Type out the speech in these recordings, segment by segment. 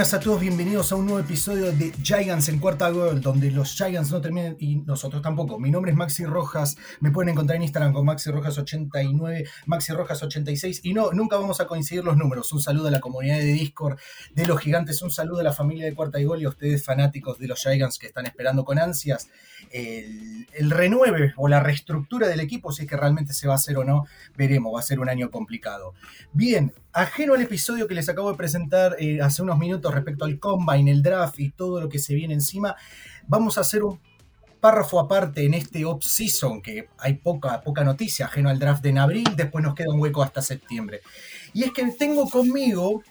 Buenas, a todos. Bienvenidos a un nuevo episodio de Giants en Cuarta Gol, donde los Giants no terminan y nosotros tampoco. Mi nombre es Maxi Rojas. Me pueden encontrar en Instagram con Maxi Rojas89, Maxi Rojas86. Y no, nunca vamos a coincidir los números. Un saludo a la comunidad de Discord de los Gigantes. Un saludo a la familia de Cuarta y Gol y a ustedes, fanáticos de los Giants que están esperando con ansias el renueve o la reestructura del equipo. Si es que realmente se va a hacer o no, veremos. Va a ser un año complicado. Bien, ajeno al episodio que les acabo de presentar eh, hace unos minutos respecto al combine, el draft y todo lo que se viene encima, vamos a hacer un párrafo aparte en este off-season, que hay poca, poca noticia, ajeno al draft de en abril, después nos queda un hueco hasta septiembre. Y es que tengo conmigo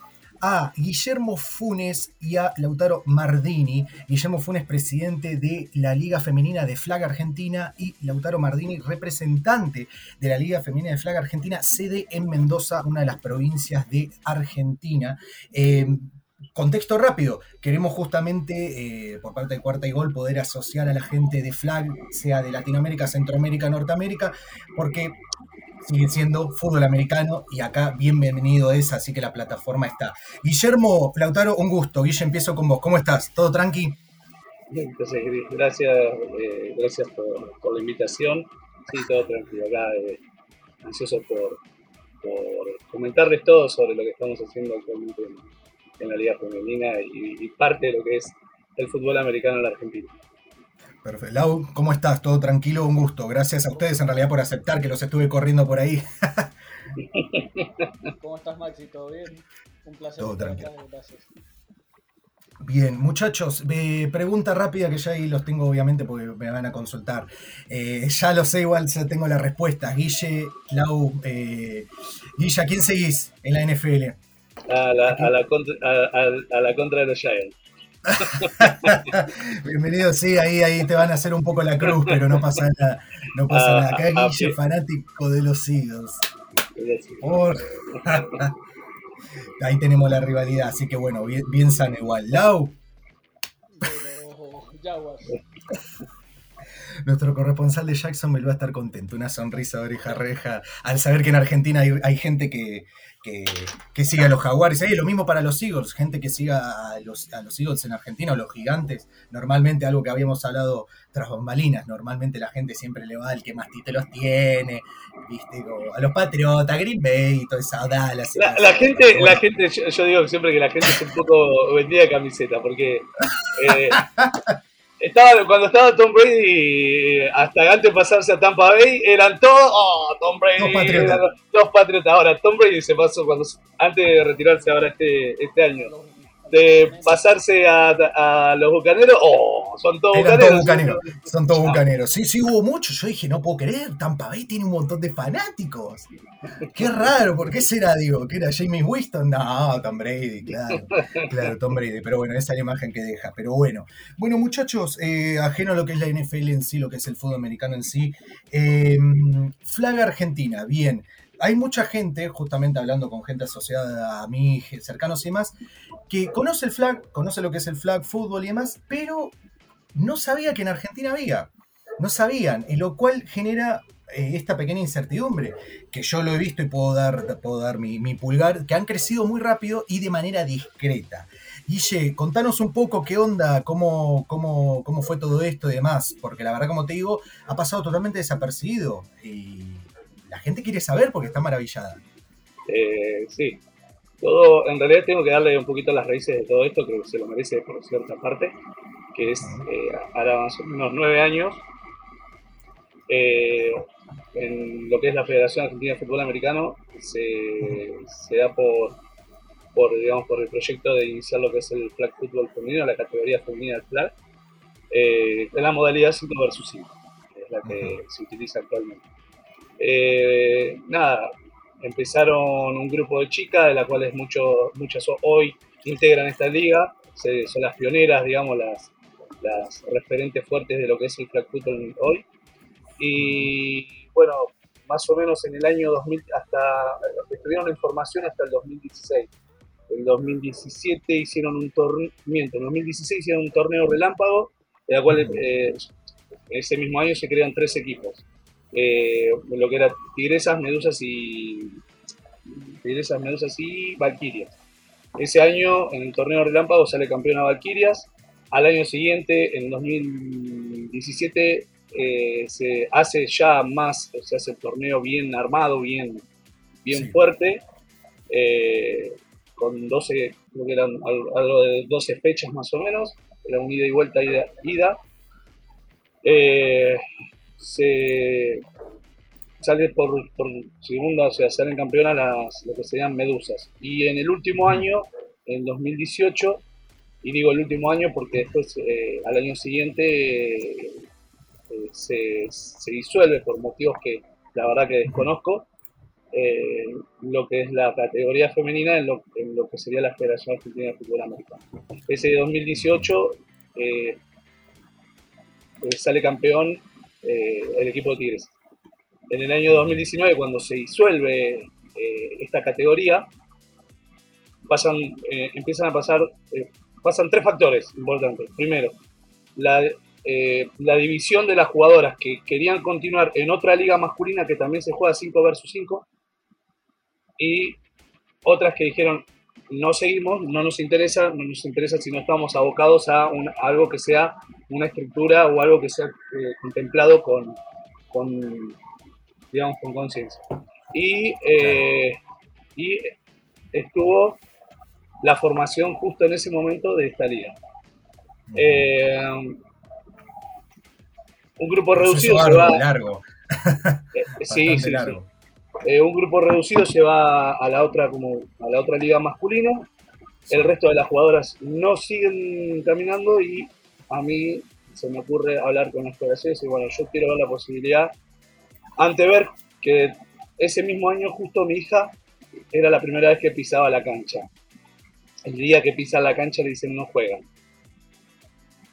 a Guillermo Funes y a Lautaro Mardini. Guillermo Funes, presidente de la Liga Femenina de Flag Argentina, y Lautaro Mardini, representante de la Liga Femenina de Flag Argentina, sede en Mendoza, una de las provincias de Argentina. Eh, contexto rápido, queremos justamente eh, por parte de Cuarta y Gol poder asociar a la gente de Flag, sea de Latinoamérica, Centroamérica, Norteamérica, porque sigue siendo fútbol americano y acá bienvenido es, así que la plataforma está. Guillermo Lautaro, un gusto. Guille, empiezo con vos. ¿Cómo estás? ¿Todo tranqui? Entonces, gracias, eh, gracias por, la invitación. Sí, todo tranquilo. Acá eh, ansioso por, comentarles todo sobre lo que estamos haciendo actualmente en, la Liga Femenina y, y parte de lo que es el fútbol americano en la Argentina. Perfecto. Lau, ¿cómo estás? ¿Todo tranquilo? Un gusto. Gracias a ustedes en realidad por aceptar que los estuve corriendo por ahí. ¿Cómo estás, Maxi? ¿Todo bien? Un placer. Todo tranquilo. Gracias. Bien, muchachos, pregunta rápida que ya ahí los tengo obviamente porque me van a consultar. Eh, ya lo sé, igual ya tengo la respuesta. Guille, Lau, eh, Guille, ¿a quién seguís en la NFL? A la, a la, contra, a la contra de los Giants. Bienvenido, sí, ahí, ahí te van a hacer un poco la cruz, pero no pasa nada. No pasa nada. Acá ah, Guille, fanático de los Eagles. ahí tenemos la rivalidad, así que bueno, bien, bien sano igual. Lau. Nuestro corresponsal de Jackson me va a estar contento, una sonrisa de oreja reja, al saber que en Argentina hay gente que, que, que siga a los jaguares. lo mismo para los Eagles, gente que siga a los, a los Eagles en Argentina o los gigantes. Normalmente, algo que habíamos hablado tras bambalinas, normalmente la gente siempre le va al que más títulos tiene, ¿viste? a los Patriotas, Green Bay y toda esa Dallas. La, gente, la gente yo, digo siempre que la gente es un poco vendida de camiseta, porque eh, estaba, cuando estaba Tom Brady, hasta antes de pasarse a Tampa Bay, eran todos, oh, Tom Brady, dos patriotas. Dos patriotas. Ahora, Tom Brady se pasó cuando, antes de retirarse ahora este, este año de pasarse a, los bucaneros, oh, son todos bucaneros. son todos bucaneros. Sí, sí, hubo muchos. Yo dije, no puedo creer, Tampa Bay tiene un montón de fanáticos. Qué raro, ¿por qué será? Digo, que era Jamie Winston. No, Tom Brady, claro. Claro, Tom Brady. Pero bueno, esa es la imagen que deja. Pero bueno. Bueno, muchachos, eh, ajeno a lo que es la NFL en sí, lo que es el fútbol americano en sí. Eh, flag Argentina, bien hay mucha gente, justamente hablando con gente asociada a mí, cercanos y demás, que conoce el flag, conoce lo que es el flag fútbol y demás, pero no sabía que en Argentina había. No sabían, y lo cual genera eh, esta pequeña incertidumbre, que yo lo he visto y puedo dar, puedo dar mi, pulgar, que han crecido muy rápido y de manera discreta. Guille, contanos un poco qué onda, cómo, cómo, cómo fue todo esto y demás, porque la verdad, como te digo, ha pasado totalmente desapercibido. Y la gente quiere saber porque está maravillada. Eh, sí, todo, en realidad tengo que darle un poquito las raíces de todo esto, creo que se lo merece por cierta parte, que es eh, ahora más o menos nueve años, eh, en lo que es la Federación Argentina de Fútbol Americano, se, da por, por, digamos, por el proyecto de iniciar lo que es el flag football femenino, la categoría femenina del flag, eh, en la modalidad 5 versus 5, que es la que se utiliza actualmente. Eh, nada, empezaron un grupo de chicas, de las cuales muchos, muchas hoy integran esta liga, son las pioneras, digamos, las, las referentes fuertes de lo que es el flag hoy. Y bueno, más o menos en el año 2000, hasta, estuvieron en formación hasta el 2016. En 2017 hicieron un torneo, en 2016 hicieron un torneo relámpago, de la cual eh, ese mismo año se crean tres equipos. Eh, lo que era Tigresas, Medusas y Tigresas, Medusas y Valquirias. Ese año en el torneo relámpago sale campeona Valquirias. Al año siguiente, en 2017, eh, se hace ya más, se hace el torneo bien armado, bien, bien fuerte, eh, con 12, creo que eran algo de 12 fechas más o menos, era un ida y vuelta, ida. ida. Eh, se sale por, segunda, o sea, salen campeonas las, lo que serían medusas. Y en el último año, en 2018, y digo el último año porque después al año siguiente se, disuelve por motivos que la verdad que desconozco, eh, lo que es la categoría femenina en lo, que sería la Federación Argentina de Fútbol Americano. Ese 2018 eh, eh, sale campeón el equipo de Tigres. En el año 2019, cuando se disuelve esta categoría, pasan, empiezan a pasar, pasan tres factores importantes. Primero, la, eh, la división de las jugadoras que querían continuar en otra liga masculina que también se juega 5 versus 5 y otras que dijeron no seguimos, no nos interesa, no nos interesa si no estamos abocados a, algo que sea una estructura o algo que sea eh, contemplado con, con, digamos, con conciencia. Y, eh, y estuvo la formación justo en ese momento de esta liga un grupo reducido se va. Largo. Eh, sí, sí, largo. Eh, un grupo reducido se va a la otra como a la otra liga masculina. El resto de las jugadoras no siguen caminando y a mí se me ocurre hablar con las federaciones y bueno, yo quiero ver la posibilidad, ante ver que ese mismo año justo mi hija era la primera vez que pisaba la cancha. El día que pisa la cancha le dicen no juegan.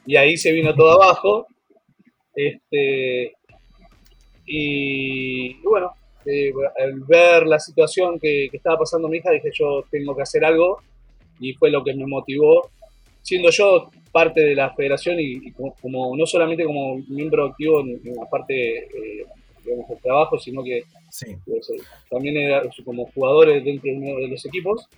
Y ahí se vino todo abajo este, y, bueno, eh, al ver la situación que, estaba pasando mi hija, dije yo tengo que hacer algo. Y fue lo que me motivó, siendo yo parte de la federación y, como, no solamente como miembro activo en, la parte eh, digamos, del trabajo, sino que pues, eh, también era como jugadores dentro de los equipos.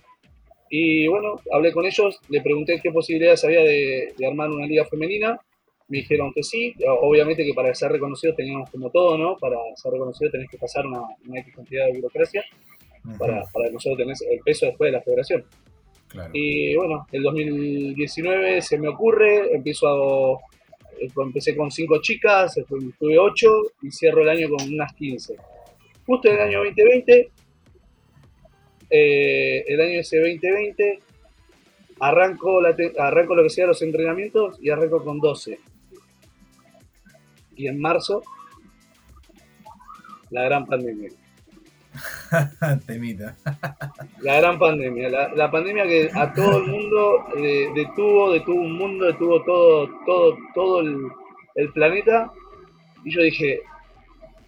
Y bueno, hablé con ellos, le pregunté qué posibilidades había de armar una liga femenina me dijeron que sí, obviamente que para ser reconocido teníamos como todo, ¿no? Para ser reconocido tenés que pasar una, una cantidad de burocracia para, para nosotros tener el peso después de la federación. Y bueno, el 2019 se me ocurre, empiezo a, empecé con cinco chicas, tuve ocho y cierro el año con unas 15. Justo en el año 2020, eh, el año ese 2020, arranco, la arranco lo que sea los entrenamientos y arranco con 12 y en marzo la gran pandemia. Temita. la gran pandemia. La, pandemia que a todo el mundo eh, detuvo, detuvo un mundo, detuvo todo, todo, todo el, planeta. Y yo dije,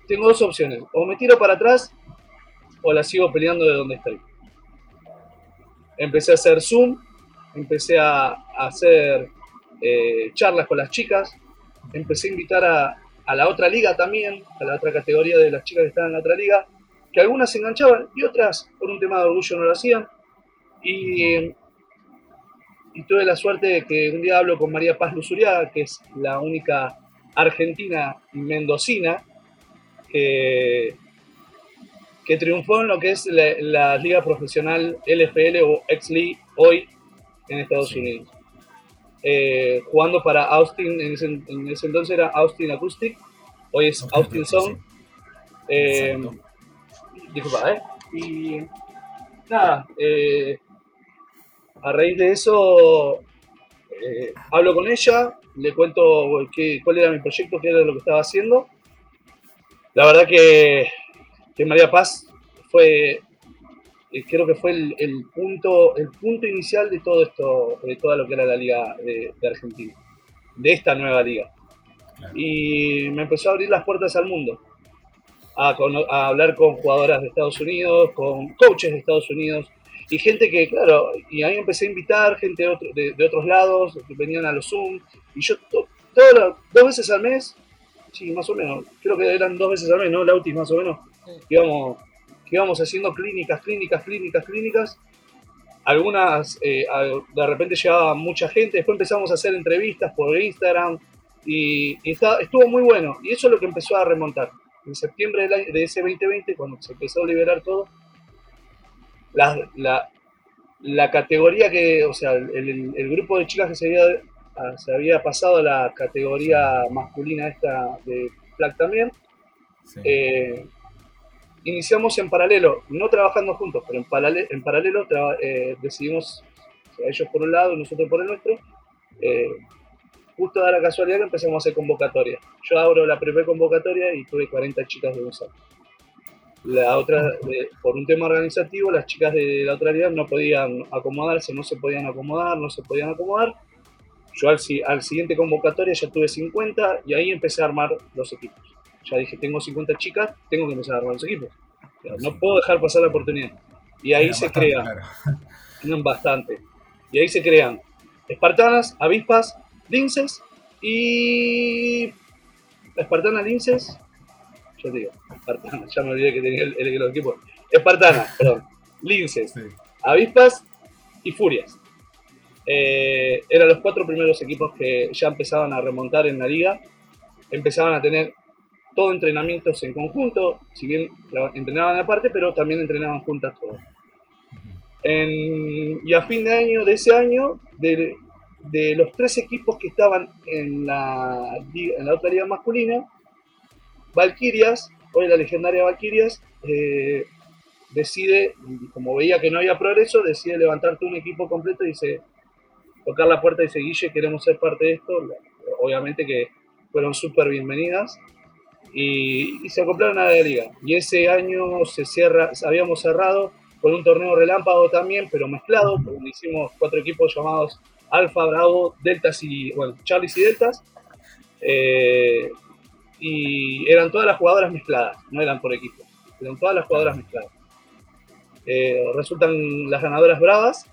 tengo dos opciones. O me tiro para atrás o la sigo peleando de donde estoy. Empecé a hacer Zoom, empecé a, hacer eh, charlas con las chicas, empecé a invitar a, a la otra liga también, a la otra categoría de las chicas que estaban en la otra liga, que algunas se enganchaban y otras por un tema de orgullo no lo hacían. Y, tuve la suerte de que un día hablo con María Paz Luzuriaga, que es la única argentina mendocina que, que triunfó en lo que es la, liga profesional LFL o X-League hoy en Estados Unidos. Eh, jugando para Austin, en ese, entonces era Austin Acoustic, hoy es Austin Sound. Eh, disculpa, ¿eh? Y nada, eh, a raíz de eso eh, hablo con ella, le cuento qué, cuál era mi proyecto, qué era lo que estaba haciendo. La verdad que, que María Paz fue, creo que fue el, el, punto, el punto inicial de todo esto, de toda lo que era la liga de, de Argentina, de esta nueva liga. Y me empezó a abrir las puertas al mundo, a, a hablar con jugadoras de Estados Unidos, con coaches de Estados Unidos, y gente que, claro, y ahí empecé a invitar gente de, otro, de, de otros lados, que venían a los Zoom, y yo to, todo, dos veces al mes, sí, más o menos, creo que eran dos veces al mes, ¿no? Lautis más o menos, sí. Íbamos, íbamos haciendo clínicas, clínicas, clínicas, clínicas, algunas, eh, de repente llegaba mucha gente, después empezamos a hacer entrevistas por Instagram, y, y está, estuvo muy bueno, y eso es lo que empezó a remontar. En septiembre de, de ese 2020, cuando se empezó a liberar todo, la, la, la, categoría que, o sea, el, el, grupo de chicas que se había, se había pasado a la categoría masculina esta de flag también, sí. eh, iniciamos en paralelo, no trabajando juntos, pero en, paralelo, en paralelo eh, decidimos, o sea, ellos por un lado nosotros por el nuestro, eh, justo da la casualidad que empezamos a hacer convocatoria. Yo abro la primera convocatoria y tuve 40 chicas de un saco. La otra, por un tema organizativo, las chicas de la otra no podían acomodarse, no se podían acomodar, no se podían acomodar. Yo al, al siguiente convocatoria ya tuve 50 y ahí empecé a armar los equipos. Ya dije, tengo 50 chicas, tengo que empezar a armar los equipos. No puedo dejar pasar la oportunidad. Y ahí Era se bastante, crean, claro. bastante. Y ahí se crean espartanas, avispas, linces y espartanas, linces, yo digo, Espartana, ya me olvidé que tenía el, el, el equipo. Espartana, perdón, Linces, sí. Avispas y Furias. Eh, eran los cuatro primeros equipos que ya empezaban a remontar en la liga. Empezaban a tener todo entrenamientos en conjunto, si bien entrenaban aparte, pero también entrenaban juntas todos. En, y a fin de año de ese año, de, de los tres equipos que estaban en la, en la otra liga masculina, Valkyrias, hoy la legendaria Valkyrias, eh, decide, como veía que no había progreso, decide levantarte un equipo completo y dice, tocar la puerta y dice, Guille, queremos ser parte de esto. Obviamente que fueron súper bienvenidas y, se acoplaron a la liga. Y ese año se cierra, habíamos cerrado con un torneo relámpago también, pero mezclado, donde hicimos cuatro equipos llamados Alfa, Bravo, Deltas y, bueno, Charlies y Deltas. Eh, y eran todas las jugadoras mezcladas, no eran por equipo, eran todas las jugadoras mezcladas. Eh, resultan las ganadoras bravas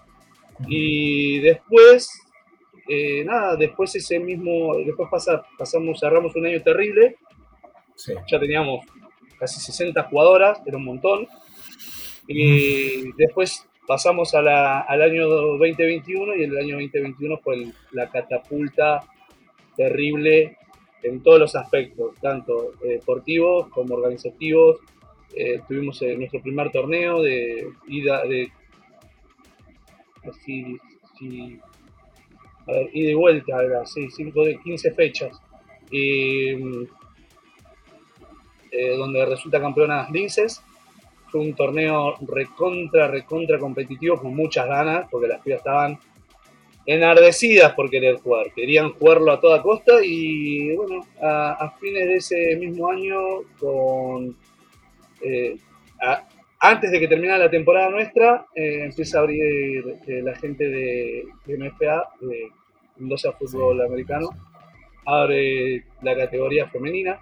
y después, eh, nada, después ese mismo, después pasa, pasamos, cerramos un año terrible, sí. ya teníamos casi 60 jugadoras, era un montón, y después pasamos a la, al año 2021 y el año 2021 fue el, la catapulta terrible en todos los aspectos, tanto eh, deportivos como organizativos. Eh, tuvimos eh, nuestro primer torneo de ida de así, sí, a ver, ida y vuelta, era así, 5 de 15 fechas. Eh, donde resulta campeonas Linces. Fue un torneo recontra, recontra competitivo con muchas ganas, porque las pibas estaban enardecidas por querer jugar, querían jugarlo a toda costa y bueno, a, a fines de ese mismo año, con eh, a, antes de que terminara la temporada nuestra, eh, empieza a abrir eh, la gente de, de MFA, de Mendoza Fútbol. Americano, abre la categoría femenina,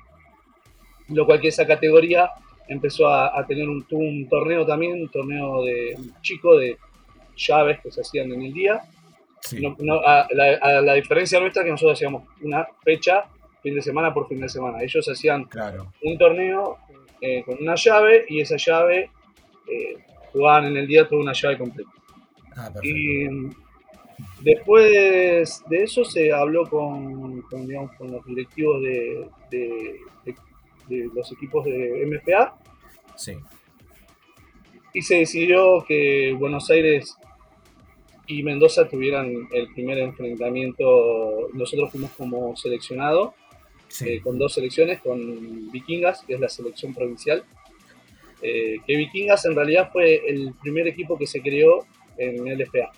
lo cual que esa categoría empezó a, a tener un, un, torneo también, un torneo de chico de llaves que se hacían en el día, Sí. No, no, a, la, a, la, diferencia nuestra que nosotros hacíamos una fecha fin de semana por fin de semana. Ellos hacían claro. un torneo eh, con una llave y esa llave eh, jugaban en el día toda una llave completa. Ah, y después de eso se habló con, con, digamos, con los directivos de, de, de, de, los equipos de MPA. Sí. Y se decidió que Buenos Aires y Mendoza tuvieran el primer enfrentamiento. Nosotros fuimos como seleccionado sí. eh, con dos selecciones, con Vikingas, que es la selección provincial. Eh, que Vikingas en realidad fue el primer equipo que se creó en LFA.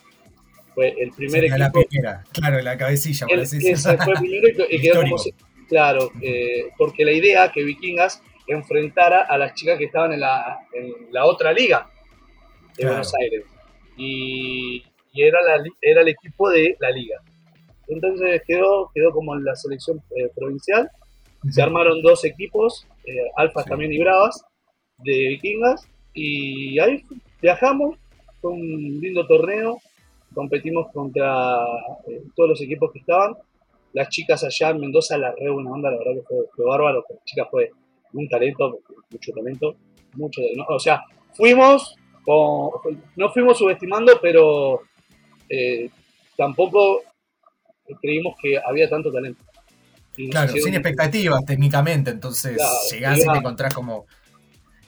fue el primer Sería la equipo. primera, claro, la cabecilla, por el- así ese fue el primero y, quedó como claro, eh, porque la idea que Vikingas enfrentara a las chicas que estaban en la, en la otra liga de Claro. Buenos Aires. Y, y era, la, era el equipo de la liga. Entonces quedó, quedó como en la selección eh, provincial. Se armaron dos equipos, eh, alfas Sí. también y bravas, de vikingas. Y ahí viajamos, fue un lindo torneo. Competimos contra eh, todos los equipos que estaban. Las chicas allá en Mendoza, la re buena onda, la verdad que fue, fue bárbaro. Las chicas fue un talento, mucho talento. Mucho, ¿no? O sea, fuimos, con- no fuimos subestimando, pero eh, tampoco creímos que había tanto talento. Y Claro, sin expectativas técnicamente, entonces Claro, llegás y te encontrás como.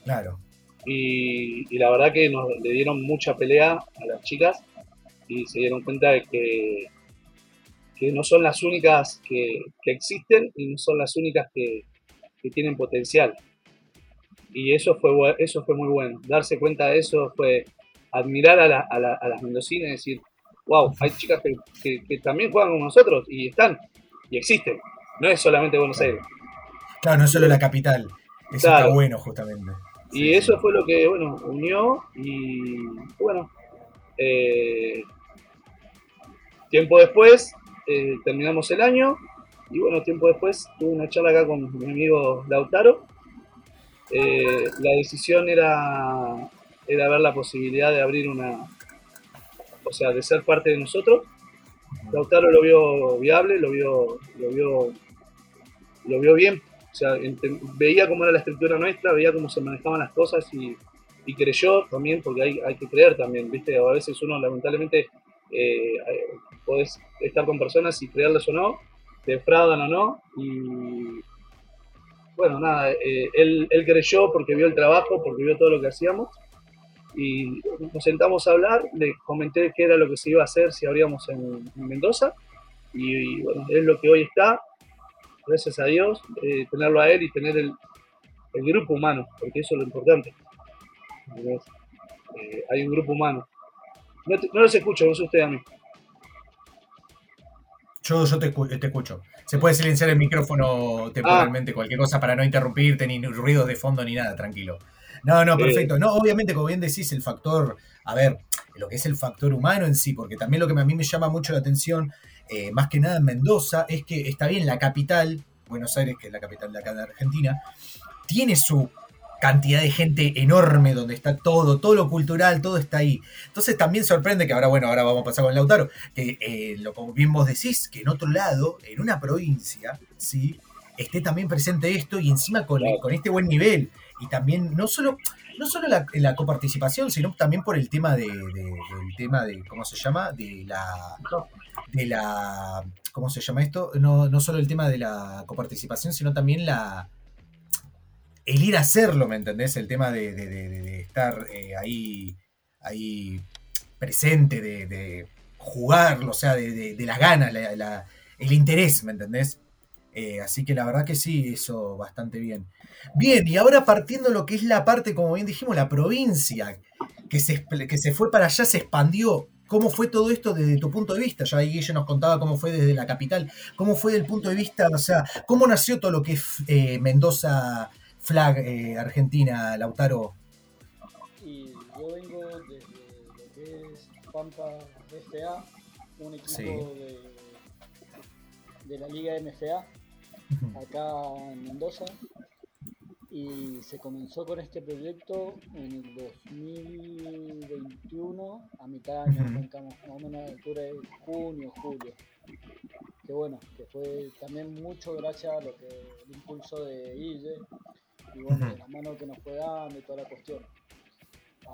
Claro, y, y la verdad que nos le dieron mucha pelea a las chicas y se dieron cuenta de que, que no son las únicas que, que existen y no son las únicas que, que tienen potencial. Y eso fue, eso fue muy bueno. Darse cuenta de eso fue admirar a, la- a la- a las mendocinas y decir, wow, hay chicas que, que- que también juegan con nosotros y están y existen. No es solamente Buenos Aires. claro, no solo la capital. Eso Claro. está bueno, justamente. Y Sí, eso sí. fue lo que, bueno, unió y, bueno, eh, tiempo después eh, terminamos el año y, bueno, tiempo después tuve una charla acá con mi amigo Lautaro. Eh, la decisión era, era ver la posibilidad de abrir una, o sea, de ser parte de nosotros. Lautaro lo vio viable, lo vio, lo vio, lo vio bien, o sea, veía cómo era la estructura nuestra, veía cómo se manejaban las cosas y, creyó también, porque hay, hay que creer también, ¿viste? A veces uno lamentablemente eh, podés estar con personas y creerles o no, te defraudan o no, y bueno, nada, eh, él, él creyó porque vio el trabajo, porque vio todo lo que hacíamos, y nos sentamos a hablar, le comenté qué era lo que se iba a hacer si abríamos en, en Mendoza, y, bueno, es lo que hoy está, gracias a Dios, eh, tenerlo a él y tener el, el grupo humano, porque eso es lo importante. Eh, hay un grupo humano. No, te- no los escucho, no sé usted a mí. Yo, yo te, te escucho. Se puede silenciar el micrófono temporalmente, cualquier cosa para no interrumpirte, ni ruidos de fondo, ni nada, tranquilo. No, no, perfecto. No, obviamente, como bien decís, el factor, a ver, lo que es el factor humano en sí, porque también lo que a mí me llama mucho la atención, eh, más que nada en Mendoza, es que está bien la capital, Buenos Aires, que es la capital de acá de Argentina, tiene su cantidad de gente enorme donde está todo, todo lo cultural, todo está ahí. Entonces también sorprende que ahora, bueno, ahora vamos a pasar con Lautaro, que eh, lo como bien vos decís, que en otro lado, en una provincia, ¿sí? esté también presente esto y encima con, con este buen nivel. Y también no solo, no solo la, la coparticipación, sino también por el tema de, de- del tema de, ¿cómo se llama? De la de la ¿cómo se llama esto? No, no solo el tema de la coparticipación, sino también la el ir a hacerlo, ¿me entendés? El tema de, estar eh, ahí, ahí presente, de, jugarlo, o sea, de, las ganas, la- la- el interés, ¿me entendés? Eh, así que la verdad que sí, eso bastante bien. Bien, y ahora partiendo lo que es la parte, como bien dijimos, la provincia, que se, que se fue para allá, se expandió. ¿Cómo fue todo esto desde tu punto de vista? Ya ahí Guille nos contaba cómo fue desde la capital. ¿Cómo fue desde el punto de vista, o sea, cómo nació todo lo que es eh, Mendoza Flag eh, Argentina, Lautaro? Y yo vengo desde lo que es Pampa FA, un equipo Sí. de, de la Liga MFA, acá en Mendoza. Y se comenzó con este proyecto en el 2021, a mitad de año, arrancamos más o menos a la altura de junio, julio. Que bueno, que fue también mucho gracias a lo que el impulso de Guille y bueno, de la mano que nos fue dando y toda la cuestión.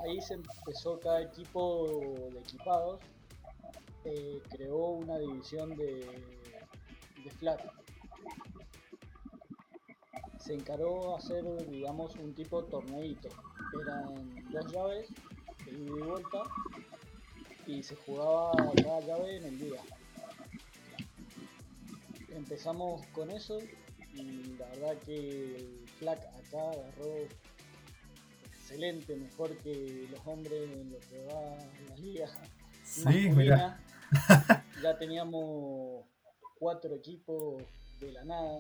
Ahí se empezó cada equipo de equipados, eh, creó una división de, de flat. Se encaró a hacer, digamos, un tipo torneito. Eran dos llaves, de ida y vuelta, y se jugaba cada llave en el día. Empezamos con eso y la verdad que flag acá agarró excelente, mejor que los hombres en lo que va en las ligas Sí, mira. ya teníamos cuatro equipos de la nada,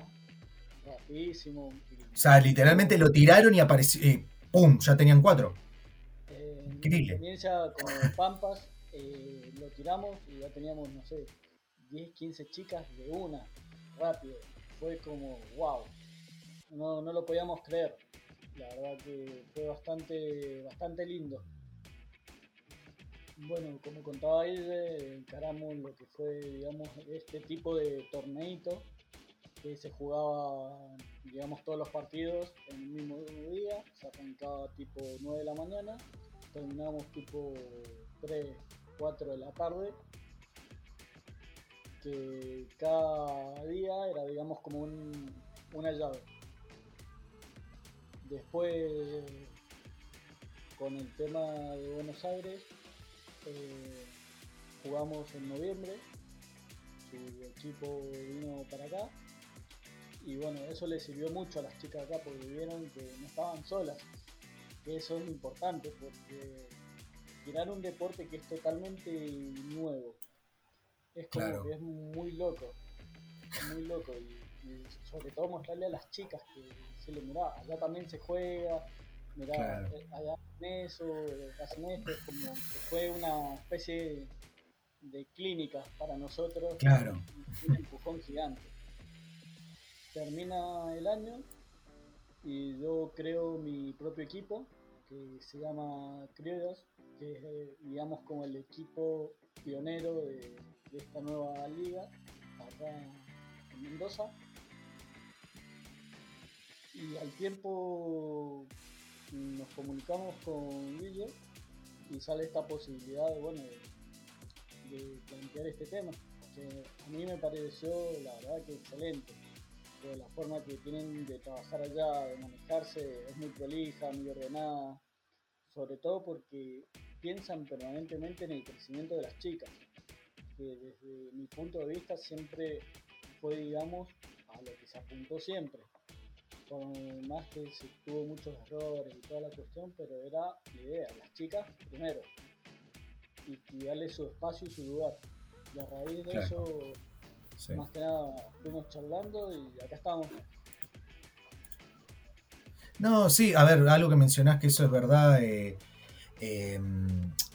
rapidísimo. O sea, literalmente lo tiraron y apareció. eh, ¡Pum! Ya tenían cuatro. Eh, Increíble. Experiencia con Pampas, eh, lo tiramos y ya teníamos, no sé, 10, 15 chicas de una, rápido. Fue como, wow. No, no lo podíamos creer. La verdad que fue bastante, bastante lindo. Bueno, como contaba Ille, encaramos lo que fue, digamos, este tipo de torneito que se jugaba, digamos, todos los partidos en el mismo día, se arrancaba tipo 9 de la mañana, terminamos tipo 3, 4 de la tarde, que cada día era, digamos, como un, una llave. Después, con el tema de Buenos Aires, eh, jugamos en noviembre, su equipo vino para acá. Y bueno, eso le sirvió mucho a las chicas acá porque vieron que no estaban solas, que eso es importante porque tirar un deporte que es totalmente nuevo es como Claro. que es muy loco, muy loco. Y, y sobre todo mostrarle a las chicas que se le mirá, allá también se juega, mirá, Claro. eh, allá hacen eso, hacen esto, es como que fue una especie de clínica para nosotros, Claro. un empujón gigante. Termina el año y yo creo mi propio equipo que se llama Criollos, que es eh, digamos como el equipo pionero de, de esta nueva liga acá en Mendoza. Y al tiempo nos comunicamos con Guille y sale esta posibilidad de, bueno, de, plantear este tema, que a mí me pareció la verdad que excelente. La forma que tienen de trabajar allá, de manejarse, es muy prolija, muy ordenada, sobre todo porque piensan permanentemente en el crecimiento de las chicas, que desde mi punto de vista siempre fue, digamos, a lo que se apuntó siempre. Por más que se tuvo muchos errores y toda la cuestión, pero era la idea, las chicas primero, y, y darle su espacio y su lugar. Y a raíz de Claro. eso, Sí. más que nada, fuimos charlando y acá estamos. No, sí, a ver, algo que mencionás que eso es verdad. eh, eh,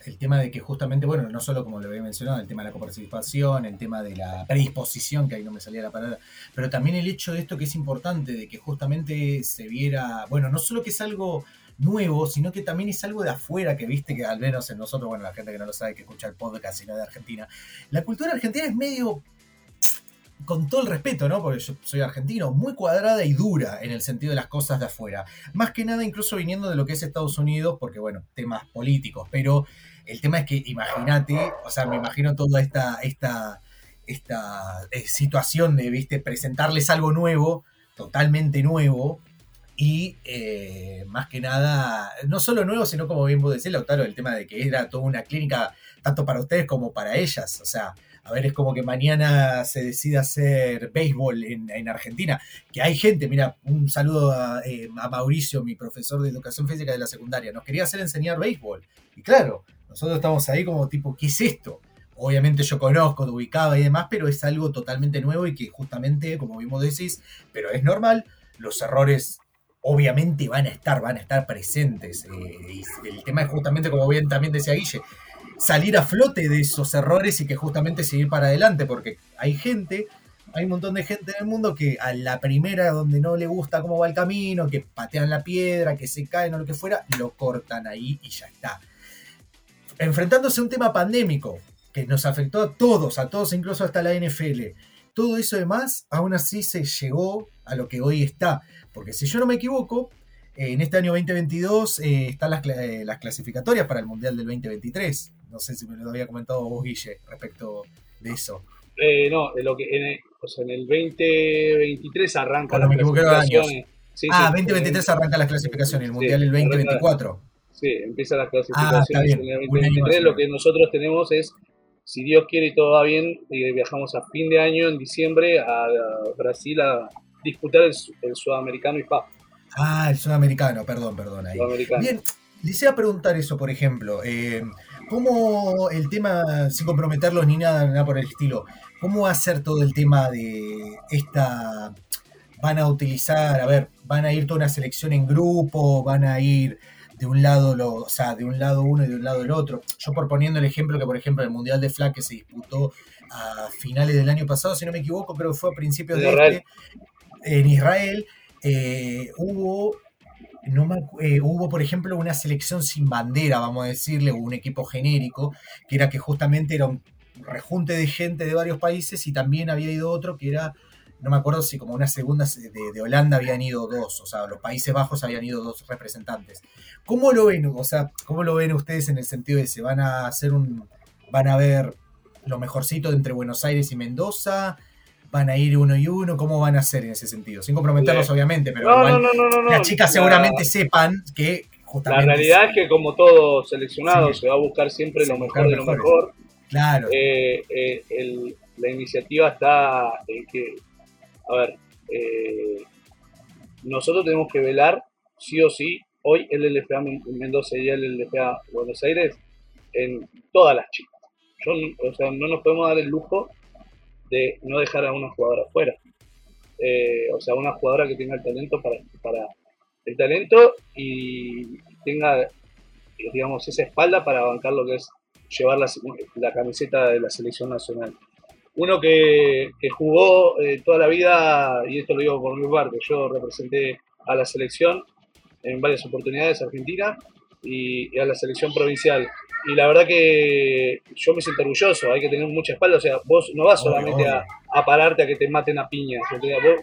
el tema de que justamente, bueno, no solo como lo había mencionado, el tema de la coparticipación, el tema de la predisposición, que ahí no me salía la palabra, pero también el hecho de esto que es importante, de que justamente se viera, bueno, no solo que es algo nuevo, sino que también es algo de afuera, que viste que al menos en nosotros, bueno, la gente que no lo sabe, que escucha el podcast, sino de Argentina, la cultura argentina es medio con todo el respeto, ¿no? Porque yo soy argentino, muy cuadrada y dura en el sentido de las cosas de afuera. Más que nada, incluso viniendo de lo que es Estados Unidos, porque, bueno, temas políticos. Pero el tema es que, imagínate, o sea, me imagino toda esta, esta, esta eh, situación de, viste, presentarles algo nuevo, totalmente nuevo. Y eh, más que nada, no solo nuevo, sino como bien vos decís, Lautaro, el tema de que era toda una clínica tanto para ustedes como para ellas. O sea, a ver, es como que mañana se decida hacer béisbol en, en Argentina. Que hay gente, mira, un saludo a, eh, a Mauricio, mi profesor de educación física de la secundaria. Nos quería hacer enseñar béisbol. Y claro, nosotros estamos ahí como tipo, ¿qué es esto? Obviamente yo conozco, te ubicaba y demás, pero es algo totalmente nuevo y que justamente, como vimos decís, pero es normal, los errores obviamente van a estar, van a estar presentes. eh, y el tema es justamente, como bien también decía Guille, salir a flote de esos errores y que justamente seguir para adelante, porque hay gente, hay un montón de gente en el mundo que a la primera donde no le gusta cómo va el camino, que patean la piedra, que se caen o lo que fuera, lo cortan ahí y ya está. Enfrentándose a un tema pandémico que nos afectó a todos, a todos, incluso hasta la NFL. Todo eso demás, aún así se llegó a lo que hoy está. Porque si yo no me equivoco, en este año 2022 eh, están eh, las clasificatorias para el Mundial del 2023. No sé si me lo había comentado vos, Guille, respecto de eso. Eh, no, de lo que en el, o sea, en el 2023 arranca las clasificaciones. Sí, ah, sí, 2023 arranca las clasificaciones, el Sí, Mundial el arranca- 2024. Sí, empieza las Ah, clasificaciones bien, en el un año 2023. más. Lo que nosotros tenemos es, si Dios quiere y todo va bien, eh, viajamos a fin de año, en diciembre, a, Brasil a disputar el, su- el sudamericano y FA. Ah, el sudamericano, perdón, perdón. Ahí. Sudamericano. Bien, les iba a preguntar eso, por ejemplo. eh, ¿Cómo el tema, sin comprometerlos ni nada, nada por el estilo, cómo va a ser todo el tema de esta... Van a utilizar, a ver, van a ir toda una selección en grupo, van a ir de un lado, lo, o sea, de un lado uno y de un lado el otro. Yo por poniendo el ejemplo que, por ejemplo, el Mundial de Flag que se disputó a finales del año pasado, si no me equivoco, creo que fue a principios de, este, en Israel, eh, hubo no eh, hubo, por ejemplo, una selección sin bandera, vamos a decirle, o un equipo genérico, que era que justamente era un rejunte de gente de varios países y también había ido otro que era, no me acuerdo si como una segunda de, Holanda habían ido dos, o sea, los Países Bajos habían ido dos representantes. ¿Cómo lo ven? O sea, ¿cómo lo ven ustedes en el sentido de se van a hacer un, van a ver lo mejorcito entre Buenos Aires y Mendoza? Van a ir uno y uno? ¿Cómo van a hacer en ese sentido? Sin comprometerlos, obviamente, pero las chicas seguramente sepan que justamente. La realidad es que, como todo seleccionado, se va a buscar siempre lo mejor de lo mejor. Claro. Eh, eh, la iniciativa está en que, a ver, eh, nosotros tenemos que velar, sí o sí, hoy el LFA Mendoza y el LFA Buenos Aires, en todas las chicas. o sea, no nos podemos dar el lujo de no dejar a una jugadora fuera. Eh, o sea, una jugadora que tenga el talento para, para el talento y tenga, digamos, esa espalda para bancar lo que es llevar la, camiseta de la selección nacional. Uno que, jugó eh, toda la vida, y esto lo digo por mi parte, yo representé a la selección en varias oportunidades Argentina y a la selección provincial y la verdad que yo me siento orgulloso, hay que tener mucha espalda, o sea, vos no vas solamente a, pararte a que te maten a piñas,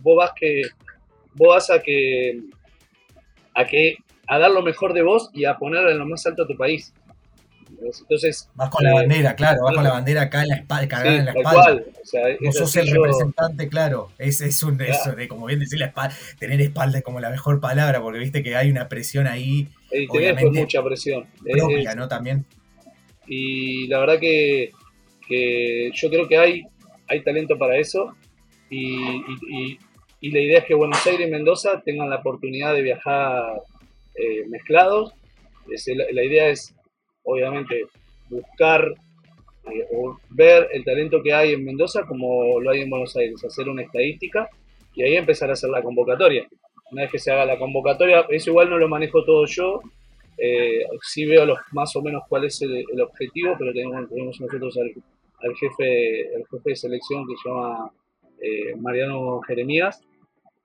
vos, vas que vos vas a que a que a dar lo mejor de vos y a poner en lo más alto a tu país. Entonces, vas con la bandera, claro, vas con la bandera acá en la espalda, cargada en la espalda. o sea, Vos sos el representante, claro. Es, es un eso de, como bien decir, la espalda, tener espalda es como la mejor palabra, porque viste que hay una presión ahí. Y tenés mucha presión. Propia, ¿no? También y la verdad que, yo creo que hay, hay talento para eso y, la idea es que Buenos Aires y Mendoza tengan la oportunidad de viajar eh, mezclados. la, idea es, obviamente, buscar eh, o ver el talento que hay en Mendoza como lo hay en Buenos Aires, hacer una estadística y ahí empezar a hacer la convocatoria. Una vez que se haga la convocatoria, eso igual no lo manejo todo yo, eh, sí veo los, más o menos cuál es el, objetivo, pero tenemos, nosotros al, jefe, el jefe de selección que se llama eh, Mariano Jeremías,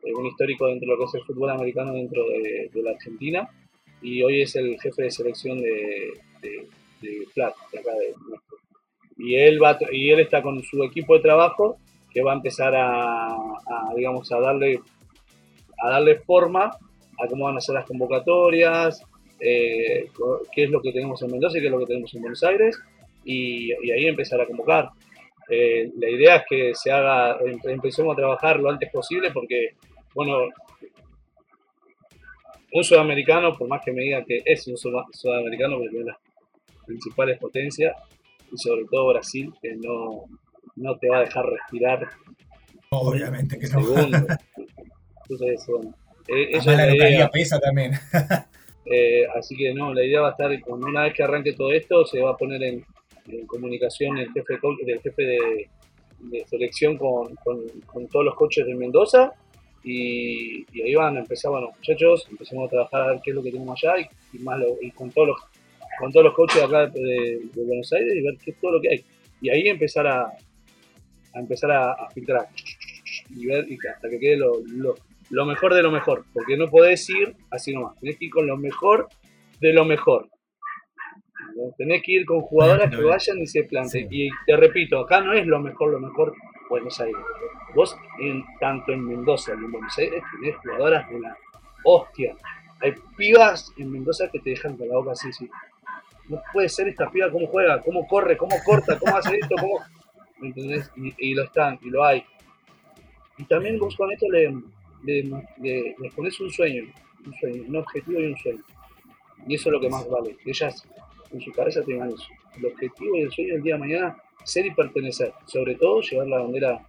eh, un histórico dentro de lo que es el fútbol americano dentro de, la Argentina, y hoy es el jefe de selección de, de, de acá de Y él, va, y él está con su equipo de trabajo que va a empezar a, a digamos, a darle, a darle forma a cómo van a ser las convocatorias, eh, qué es lo que tenemos en Mendoza y qué es lo que tenemos en Buenos Aires, y, ahí empezar a convocar. Eh, la idea es que se haga, empecemos a trabajar lo antes posible porque, bueno, un sudamericano, por más que me diga que es un sudamericano, porque tiene las principales potencias, y sobre todo Brasil, que no, no te va a dejar respirar. Obviamente que no. Entonces, bueno, eh, eso la localidad pesa también. Eh, así que no, la idea va a estar, cuando una vez que arranque todo esto, se va a poner en, comunicación el jefe, del jefe de, selección con, todos los coches de Mendoza y, ahí van a empezar, bueno muchachos, empecemos a trabajar a ver qué es lo que tenemos allá y, más y con todos los con todos los coches de acá de, Buenos Aires y ver qué es todo lo que hay. Y ahí empezar a, a empezar a, filtrar y ver y hasta que quede lo, lo mejor de lo mejor, porque no podés ir así nomás, tenés que ir con lo mejor de lo mejor. Tenés que ir con jugadoras que vayan y se planten. Y te repito, acá no es lo mejor, lo mejor Buenos Aires. Vos, en, tanto en Mendoza como en Buenos Aires, tenés jugadoras de la hostia. Hay pibas en Mendoza que te dejan con la boca así, así. No puede ser esta piba, cómo juega, cómo corre, cómo corta, cómo hace esto, cómo. ¿Entendés? Y, y lo están, y lo hay. Y también vos con esto le, le, pones un sueño, un sueño, un objetivo y un sueño. Y eso es lo que más vale. ellas en su cabeza tengan eso. El objetivo y el sueño del día de mañana, ser y pertenecer. Sobre todo llevar la bandera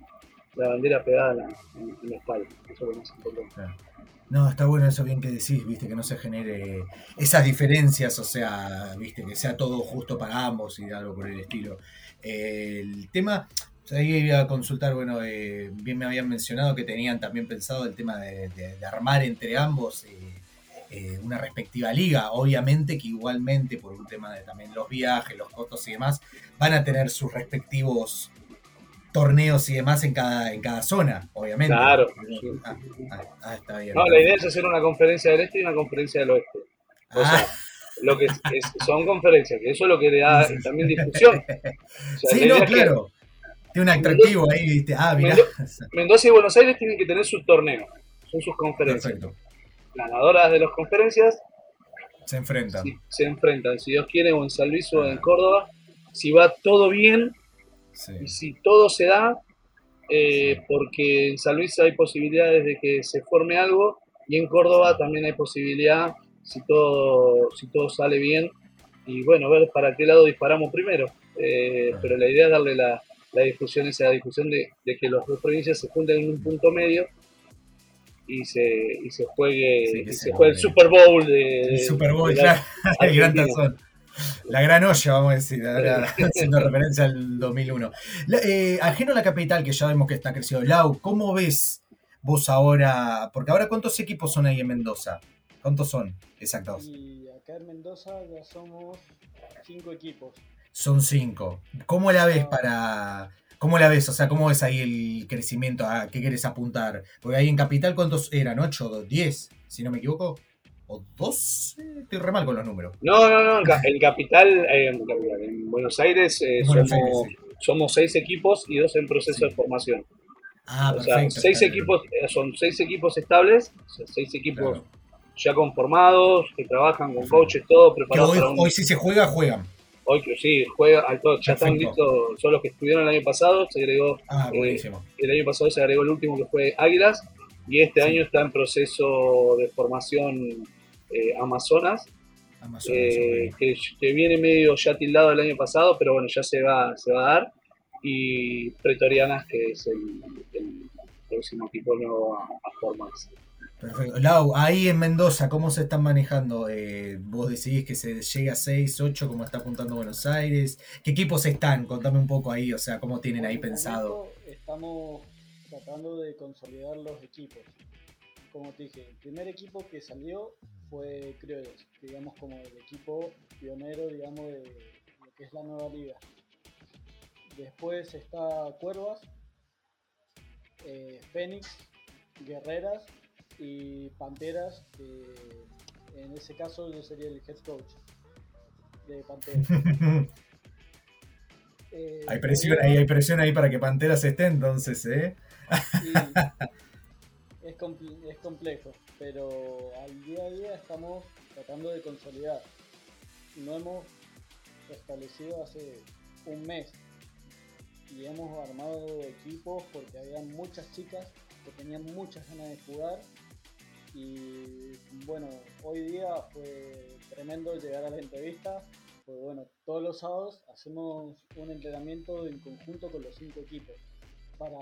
la bandera pegada en la, en, espalda. Eso es lo más importante. No, está bueno eso bien que decís, viste, que no se genere esas diferencias, o sea, viste, que sea todo justo para ambos y algo por el estilo. El tema, ahí iba a consultar, bueno, eh, bien me habían mencionado que tenían también pensado el tema de, de- de armar entre ambos eh, eh, una respectiva liga. Obviamente que igualmente, por un tema de también los viajes, los costos y demás, van a tener sus respectivos torneos y demás en cada, en cada zona, obviamente. Claro. Ah, ah, ah, está bien. No, la idea es hacer una conferencia del este y una conferencia del oeste. O Ah. sea, lo que es- es- son conferencias, que eso es lo que le da también discusión. O sea, Sí, no, claro. Tiene un atractivo ahí, viste. Ah, mirá. Mendoza y Buenos Aires tienen que tener su torneo, son sus conferencias. Perfecto. Ganadoras de las conferencias Se enfrentan. si- se enfrentan, si Dios quiere, o en San Luis o en Córdoba. Si va todo bien, Sí. y si todo se da, eh, Sí. porque en San Luis hay posibilidades de que se forme algo y en Córdoba también hay posibilidad, si todo, si todo sale bien, y bueno, ver para qué lado disparamos primero. Eh, pero la idea es darle la, la discusión, esa discusión de, de que las dos provincias se junten en un punto medio y se, y se juegue, Sí, que y se se juegue el. Super Bowl de, El Super Bowl, de la- claro. El gran tazón. La gran olla, vamos a decir, ahora haciendo referencia al 2001. La- eh, ajeno a la capital, que ya vemos que está crecido. Lau, ¿cómo ves vos ahora? Porque ahora, ¿cuántos equipos son ahí en Mendoza? ¿Cuántos son exactos? Y acá en Mendoza ya somos cinco equipos. Son cinco. ¿Cómo la ves para.? ¿Cómo la ves? O sea, ¿cómo ves ahí el crecimiento? ¿A qué quieres apuntar? Porque ahí en Capital, ¿cuántos eran? ¿Ocho? ¿Diez? Si no me equivoco. ¿O dos? Estoy re mal con los números. No, no, no, en capital, eh, en, capital, en Buenos Aires eh, En Buenos somos, Aires, somos seis equipos y dos en proceso Sí. de formación. Ah, o sea, seis equipos, eh, son seis equipos estables, o sea, seis equipos Claro. ya conformados, que trabajan con coaches, todo Que hoy, para un- hoy si se juega, juegan. Hoy que sí, juega, al todo, ya están listos, son los que estuvieron el año pasado, se agregó, Ah, Eh, el año pasado se agregó el último que fue Águilas, y este Sí. año está en proceso de formación eh, Amazonas, Amazonas, eh, que, que viene medio ya tildado el año pasado, pero bueno, ya se va, se va a dar. Y Pretorianas, que es el, el próximo equipo nuevo a, a formarse. Perfecto. Lau, ahí en Mendoza, ¿cómo se están manejando? Eh, ¿Vos decidís que se llegue a 6, 8, como está apuntando Buenos Aires? ¿Qué equipos están? Contame un poco ahí, o sea, ¿cómo tienen ahí pensado? Estamos tratando de consolidar los equipos. Como te dije, el primer equipo que salió fue Criollos, digamos como el equipo pionero, digamos, de lo que es la nueva liga. Después está Cuervas, eh, Fénix, Guerreras y Panteras, que en ese caso yo sería el head coach de Panteras. Eh, hay presión ahí, hay presión ahí para que Panteras esté, entonces, ¿eh? Es, es complejo, pero al día a día estamos tratando de consolidar. No hemos establecido hace un mes y hemos armado equipos porque había muchas chicas que tenían muchas ganas de jugar y bueno, hoy día fue tremendo llegar a la entrevista. Pues bueno, todos los sábados hacemos un entrenamiento en conjunto con los cinco equipos para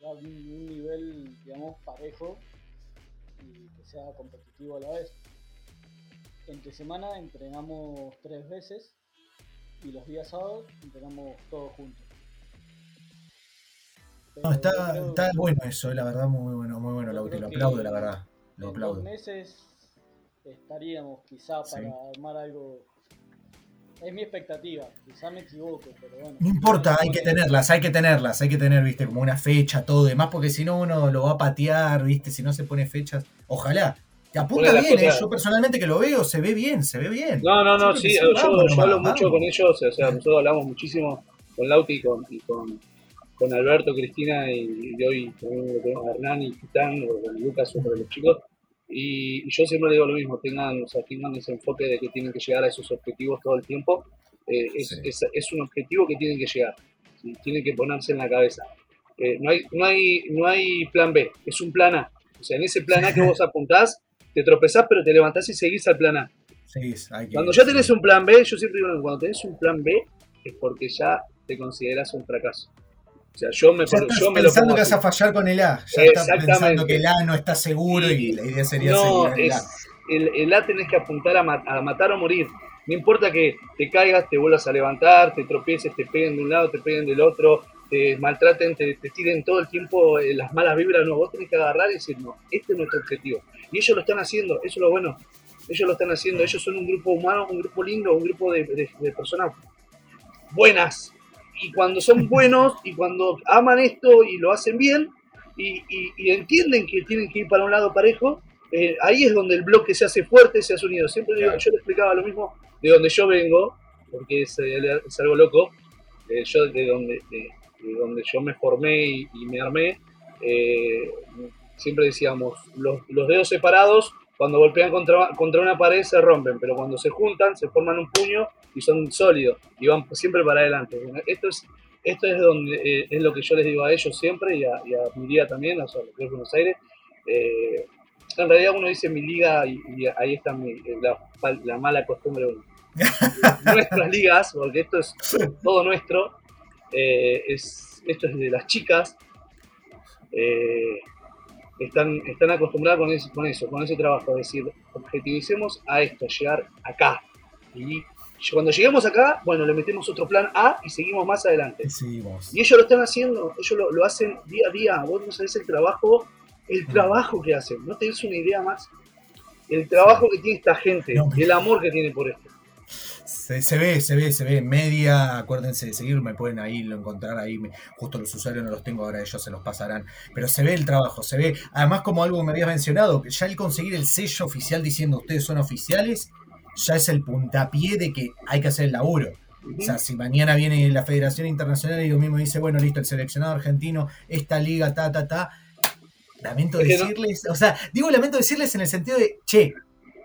dar un, nivel, digamos, parejo y que sea competitivo a la vez. Entre semana entrenamos tres veces y los días sábados entrenamos todos juntos. No, está, creo- está bueno eso, la verdad, muy bueno, muy bueno, yo Lau, te creo lo aplaudo, la verdad. Lo en aplaudo. dos meses estaríamos quizá Sí. para armar algo. Es mi expectativa, quizá me equivoco, pero bueno. No importa, hay que tenerlas, hay que tenerlas, hay que tener, viste, como una fecha, todo demás, porque si no uno lo va a patear, viste, si no se pone fechas. Ojalá. Te apunta bien, eh, yo personalmente que lo veo, se ve bien, se ve bien. No, no, no, sí, yo, sí, hablo mucho con ellos, o sea, nosotros hablamos muchísimo con Lauti y con, y con, con Alberto, Cristina y, y hoy también lo tenemos a Hernán y Titán, o con Lucas, de los chicos. Y, y yo siempre digo lo mismo, tengan, o sea, tengan ese enfoque de que tienen que llegar a esos objetivos todo el tiempo. Eh, es, Sí. es, es un objetivo que tienen que llegar, ¿sí? tienen que ponerse en la cabeza. Eh, no, hay, no, hay, no hay plan B, es un plan A. O sea, en ese plan A que vos apuntás, te tropezás, pero te levantás y seguís al plan A. Sí, hay que- Cuando ya tenés un plan B, yo siempre digo, cuando tenés un plan B es porque ya te consideras un fracaso. O sea, yo me, Ya estás yo me lo pensando que vas a fallar con el A. Ya estás pensando que el A no está seguro y la idea sería No, asegurar el A. el, el A tenés que apuntar a, ma- a matar o morir. No importa que te caigas, te vuelvas a levantar, te tropieces, te peguen de un lado, te peguen del otro, te maltraten, te, te tiren todo el tiempo eh, las malas vibras. No, vos tenés que agarrar y decir, no, este es nuestro objetivo. Y ellos lo están haciendo, eso es lo bueno. Ellos lo están haciendo, ellos son un grupo humano, un grupo lindo, un grupo de, de- de personas buenas. Y cuando son buenos y cuando aman esto y lo hacen bien y, y- y entienden que tienen que ir para un lado parejo, eh, ahí es donde el bloque se hace fuerte, se hace unido. Siempre Claro. yo le explicaba lo mismo de donde yo vengo, porque es, eh, es algo loco, eh, yo de donde, de, de donde yo me formé y, y me armé, eh, siempre decíamos, los, los dedos separados, cuando golpean contra, contra una pared se rompen, pero cuando se juntan se forman un puño y son sólidos y van siempre para adelante. Bueno, esto es, esto es donde eh, es lo que yo les digo a ellos siempre y a, y a mi liga también, o sea, lo que es Buenos Aires. Eh, en realidad uno dice mi liga y, y ahí está mi- la, la mala costumbre de uno. Nuestras ligas, porque esto es todo nuestro, eh, es, esto es de las chicas, eh, están, están acostumbradas con eso, con eso, con ese trabajo, es decir, objetivicemos a esto, llegar acá. Y cuando lleguemos acá, bueno, le metemos otro plan A y seguimos más adelante. Seguimos. Y ellos lo están haciendo, ellos lo, lo hacen día a día. Vos no sabés el trabajo, el Mm. trabajo que hacen. No tenés una idea más. El trabajo que tiene esta gente, No, el amor que tiene por esto. Se, se ve, se ve, se ve. Media, acuérdense de seguir, me pueden ahí lo encontrar ahí. me- justo los usuarios no los tengo ahora, ellos se los pasarán. Pero se ve el trabajo, se ve. Además, como algo que me habías mencionado, que ya el conseguir el sello oficial diciendo ustedes son oficiales, ya es el puntapié de que hay que hacer el laburo. O sea, si mañana viene la Federación Internacional y lo mismo dice, bueno, listo, el seleccionado argentino, esta liga, ta, ta, ta. Lamento Es que no- decirles, o sea, digo lamento decirles en el sentido de, che,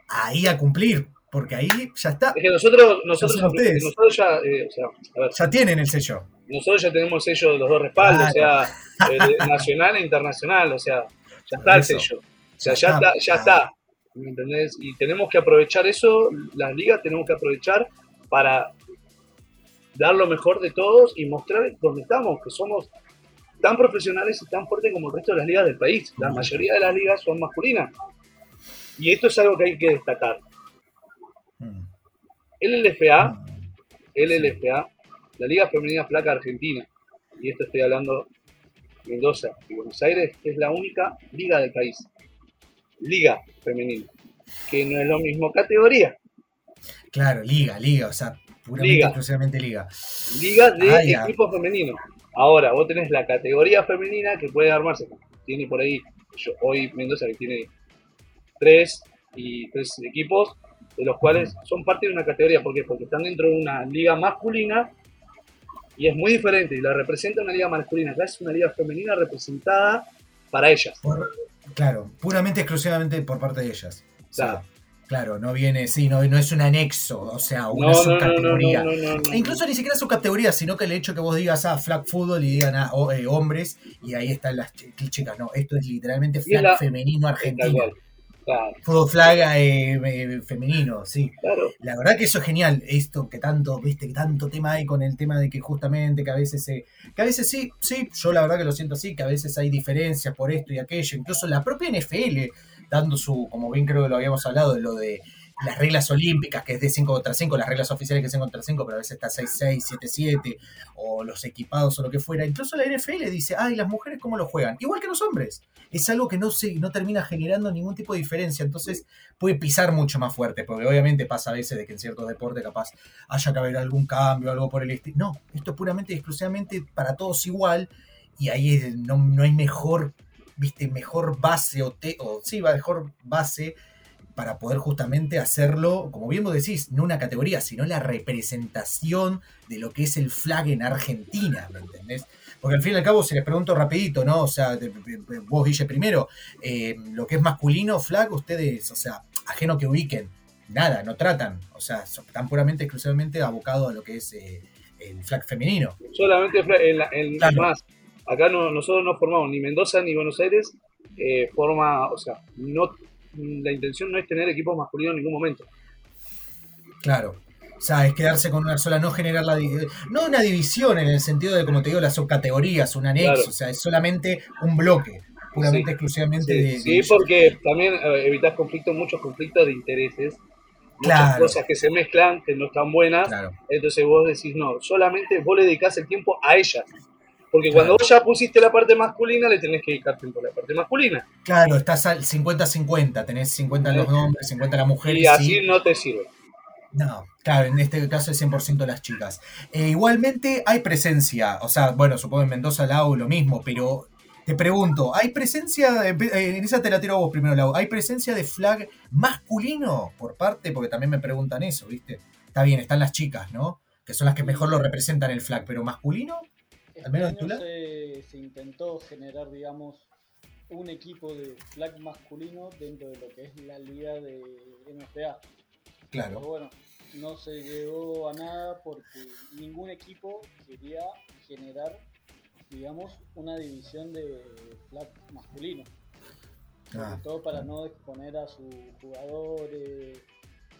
ahí a cumplir, porque ahí ya está, Es que nosotros, nosotros, ustedes. nosotros ya, eh, o sea, a ver, ya tienen el sello. nosotros ya tenemos el sello de los dos respaldos, Claro. o sea, eh, nacional e internacional, o sea, ya está el sello. O sea, Ya ya está. está, ya está. ¿Me entendés? Y tenemos que aprovechar eso, las ligas tenemos que aprovechar para dar lo mejor de todos y mostrar dónde estamos, que somos tan profesionales y tan fuertes como el resto de las ligas del país. La mayoría de las ligas son masculinas. Y esto es algo que hay que destacar. Mm. El LFA Mm. LLFA, la Liga Femenina Flaca Argentina, y esto estoy hablando Mendoza y Buenos Aires, es la única liga del país. Liga femenina, que no es lo mismo categoría. Claro, liga, liga, o sea, puramente Liga. exclusivamente liga. Liga de Ah, ya. equipos femeninos. Ahora, vos tenés la categoría femenina que puede armarse. Tiene por ahí, yo, hoy Mendoza que tiene tres y tres equipos, de los cuales son parte de una categoría. ¿Por qué? Porque están dentro de una liga masculina y es muy diferente. Y la representa una liga masculina. Acá es una liga femenina representada para ellas. Por- claro, puramente exclusivamente por parte de ellas. Claro. claro, no viene, sí, no, no es un anexo, o sea, una No, subcategoría. no. E incluso ni siquiera subcategoría, sino que el hecho que vos digas, ah, flag fútbol y digan, ah, o- eh, hombres, y ahí están las ch- chicas. No, esto es literalmente flag la- femenino argentino. Claro, Fútbol flag eh, eh, femenino, sí. claro. La verdad que eso es genial, esto que tanto, viste, que tanto tema hay con el tema de que justamente que a veces se, que a veces sí, sí, yo la verdad que lo siento así, que a veces hay diferencias por esto y aquello, incluso la propia NFL dando su, como bien creo que lo habíamos hablado, de lo de las reglas olímpicas, que es de 5 contra 5, las reglas oficiales que es 5 contra 5, pero a veces está 6-6, 7-7, o los equipados o lo que fuera. Incluso la NFL dice, ay, las mujeres cómo lo juegan, igual que los hombres. Es algo que no, se, no termina generando ningún tipo de diferencia, entonces puede pisar mucho más fuerte, porque obviamente pasa a veces de que en ciertos deportes capaz haya que haber algún cambio, algo por el estilo. No, esto es puramente y exclusivamente para todos igual, y ahí no, no hay mejor, viste, mejor base o, te, o sí, mejor base para poder justamente hacerlo, como bien vos decís, no una categoría, sino la representación de lo que es el flag en Argentina, ¿me entendés? Porque al fin y al cabo, si les pregunto rapidito, ¿no? O sea, de- de- de- vos, Guille, primero, eh, lo que es masculino, flag, ustedes, o sea, ajeno que ubiquen, nada, no tratan, o sea, están puramente, exclusivamente abocados a lo que es eh, el flag femenino. Solamente la- en- Claro. más. Acá no, nosotros no formamos ni Mendoza ni Buenos Aires. eh, forma, o sea, no, la intención no es tener equipos masculinos en ningún momento. Claro. O sea, es quedarse con una sola, no generar la. No una división en el sentido de, como te digo, las subcategorías, un anexo, o sea, es solamente un bloque, puramente, exclusivamente de. Sí, porque también eh, evitas conflictos, muchos conflictos de intereses, muchas cosas que se mezclan, que no están buenas. Entonces vos decís, no, solamente vos le dedicás el tiempo a ellas. Porque cuando vos ya pusiste la parte masculina, le tenés que dedicar tiempo a la parte masculina. Claro, estás al 50-50, tenés 50 los hombres, 50 las mujeres. Y así no te sirve. No, claro, en este caso es 100% las chicas. Eh, igualmente hay presencia, o sea, bueno, supongo en Mendoza, Lau, lo mismo, pero te pregunto, ¿hay presencia, en esa te la tiro a vos primero, Lau, ¿hay presencia de flag masculino por parte? Porque también me preguntan eso, ¿viste? Está bien, están las chicas, ¿no? Que son las que mejor lo representan el flag, pero masculino, al menos lado. Se, intentó generar, digamos, un equipo de flag masculino dentro de lo que es la liga de MFA. Claro. Pero bueno, no se llegó a nada porque ningún equipo quería generar, digamos, una división de flag masculino. Sobre ah. todo para no exponer a sus jugadores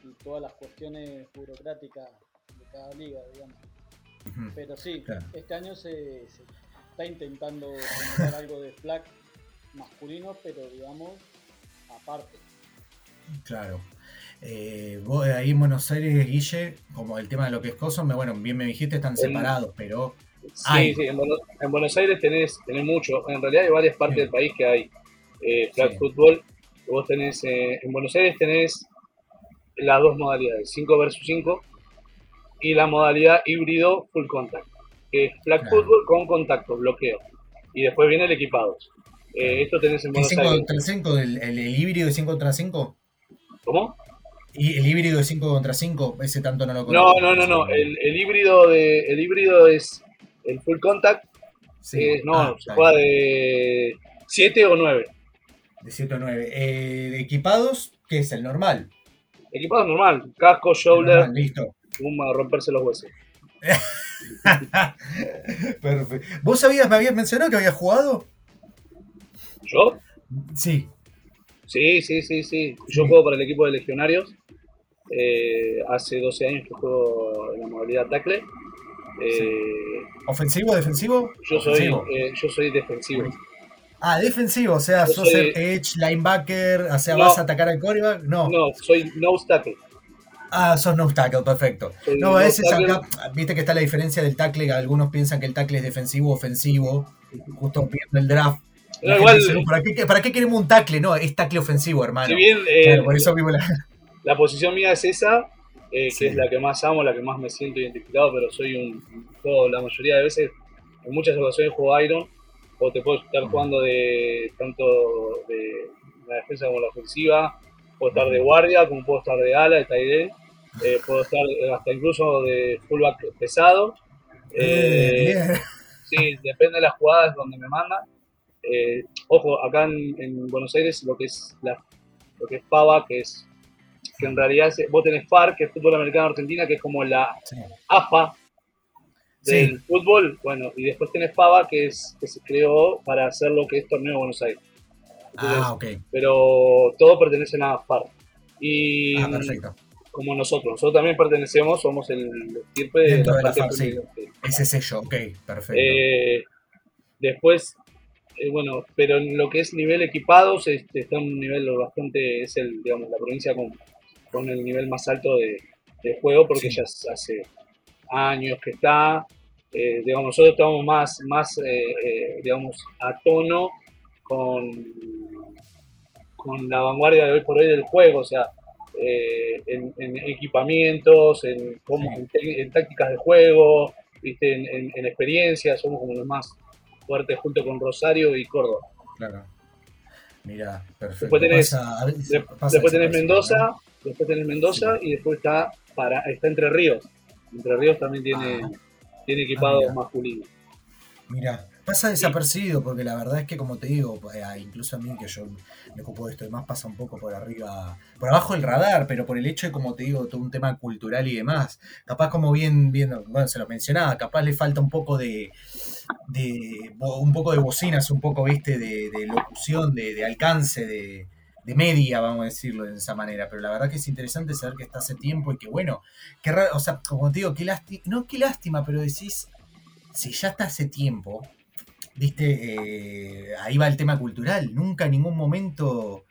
y todas las cuestiones burocráticas de cada liga, digamos. Pero sí, este año se, está intentando generar algo de flag masculino, pero digamos, aparte. Claro. Eh, vos ahí en Buenos Aires, Guille, como el tema de lo que es cosas, me, bueno, bien me dijiste, están separados, pero... Sí, sí, en Buenos, Aires tenés, tenés mucho. En realidad hay varias partes del país que hay eh, flag fútbol. Vos tenés, eh, en Buenos Aires tenés las dos modalidades, 5 versus 5 y la modalidad híbrido full contact, que es flag fútbol con contacto, bloqueo. Y después viene el equipados. Eh, esto tenés en Buenos 5 Aires. Contra 5, el, el, híbrido de 5 contra 5? ¿Cómo? ¿Y el híbrido de 5 contra 5? Ese tanto no lo conozco. No, no, no, no. El, el, híbrido de, el híbrido es el full contact. Sí. no, ah, se juega de 7 o 9. De 7 o 9. Eh, ¿Equipados? ¿Qué es el normal? Equipado normal. Casco, shoulder. listo. A romperse los huesos. Perfecto. ¿Vos sabías, me habías mencionado que habías jugado? ¿Yo? Sí. Sí, sí, sí, sí. Yo juego para el equipo de legionarios. Eh, hace 12 años que juego en la modalidad tackle. Eh, ¿Ofensivo, defensivo? Yo soy, eh, yo soy defensivo. Ah, defensivo, o sea, sos el edge, linebacker, o sea, vas a atacar al quarterback. No, no, soy nose tackle. Ah, sos nose tackle, perfecto. no, a veces acá, viste que está la diferencia del tackle, algunos piensan que el tackle es defensivo o ofensivo, justo viendo el draft. igual, ¿para, qué, ¿para, qué, queremos un tackle? No, es tackle ofensivo, hermano. Si bien, eh, por eso la... la posición mía es esa, eh, que es la que más amo, la que más me siento identificado, pero soy un, juego, la mayoría de veces, en muchas ocasiones juego Iron, o te puedo estar jugando de tanto de la defensa como la ofensiva, puedo estar de guardia, como puedo estar de ala, de tight eh, puedo estar hasta incluso de fullback pesado. Eh, sí, depende de las jugadas donde me mandan. ojo, acá en, Buenos Aires lo que es la, lo que es Pava, que es que en realidad vos tenés FAR, que es Fútbol Americano Argentina, que es como la AFA del fútbol, bueno, y después tenés Pava, que, es, que se creó para hacer lo que es Torneo de Buenos Aires. Ah, ok. Pero todo pertenece a FAR. Y ah, perfecto. como nosotros, nosotros también pertenecemos, somos el estirpe de la, de la sí. Ese sello, ok, perfecto. Eh, después, eh, bueno, pero en lo que es nivel equipados, este, está un nivel bastante, es el, digamos, la provincia con con el nivel más alto de, juego porque ya hace años que está. Eh, digamos, nosotros estamos más, más eh, eh, digamos, a tono con, con la vanguardia de hoy por hoy del juego, o sea, en, equipamientos, en, en, tácticas de juego, ¿viste? En, en, experiencia, somos como los más fuertes junto con Rosario y Córdoba. Claro. Mira, perfecto. Después tenés, después tenés Mendoza, después tenés Mendoza y después está para está Entre Ríos. Entre Ríos también tiene, ah. tiene equipado ah, masculino. Mira, pasa desapercibido porque la verdad es que como te digo, pues, incluso a mí que yo me ocupo de esto y más pasa un poco por arriba, por abajo del radar, pero por el hecho de como te digo, todo un tema cultural y demás. Capaz como bien, bien, bueno, se lo mencionaba, capaz le falta un poco de, de un poco de bocinas, un poco, viste, de, locución, de, alcance, de, de media, vamos a decirlo de esa manera, pero la verdad que es interesante saber que está hace tiempo y que bueno, qué raro, o sea, como te digo, qué lástima, no qué lástima, pero decís, si ya está hace tiempo, viste, eh, ahí va el tema cultural, nunca en ningún momento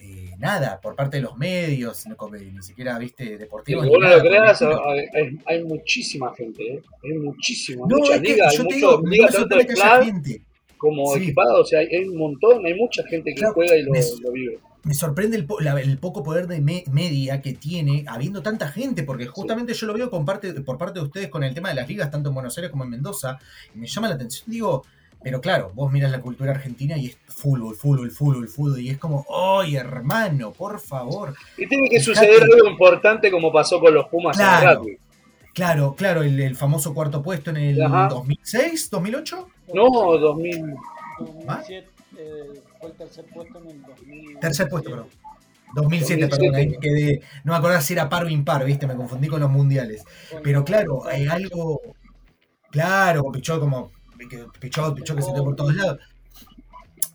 eh, nada por parte de los medios, ni siquiera, viste, deportivos. Vos no lo creas, hay, hay, muchísima gente, ¿eh? hay muchísima, no, liga, hay mucho, liga tanto de gente. como equipado, o sea, hay, un montón, hay mucha gente que juega y lo, lo vive. me sorprende el, el, poco poder de media que tiene habiendo tanta gente, porque justamente yo lo veo por parte de ustedes con el tema de las ligas, tanto en Buenos Aires como en Mendoza, y me llama la atención, digo, pero claro, vos miras la cultura argentina y es fútbol, fútbol, fútbol, fútbol, y es como, ¡ay, hermano, por favor! Y tiene que suceder algo importante como pasó con los Pumas claro, Claro, claro, el, famoso cuarto puesto en el 2006, 2008. No, 2000. 2007 fue el tercer puesto en el 2007. Tercer puesto, perdón. 2007, perdón, ahí me quedé. No me acordaba si era par o impar, ¿viste? Me confundí con los mundiales. Pero claro, hay algo. Claro, Pichot como. Pichot, Pichot que se por todos lados.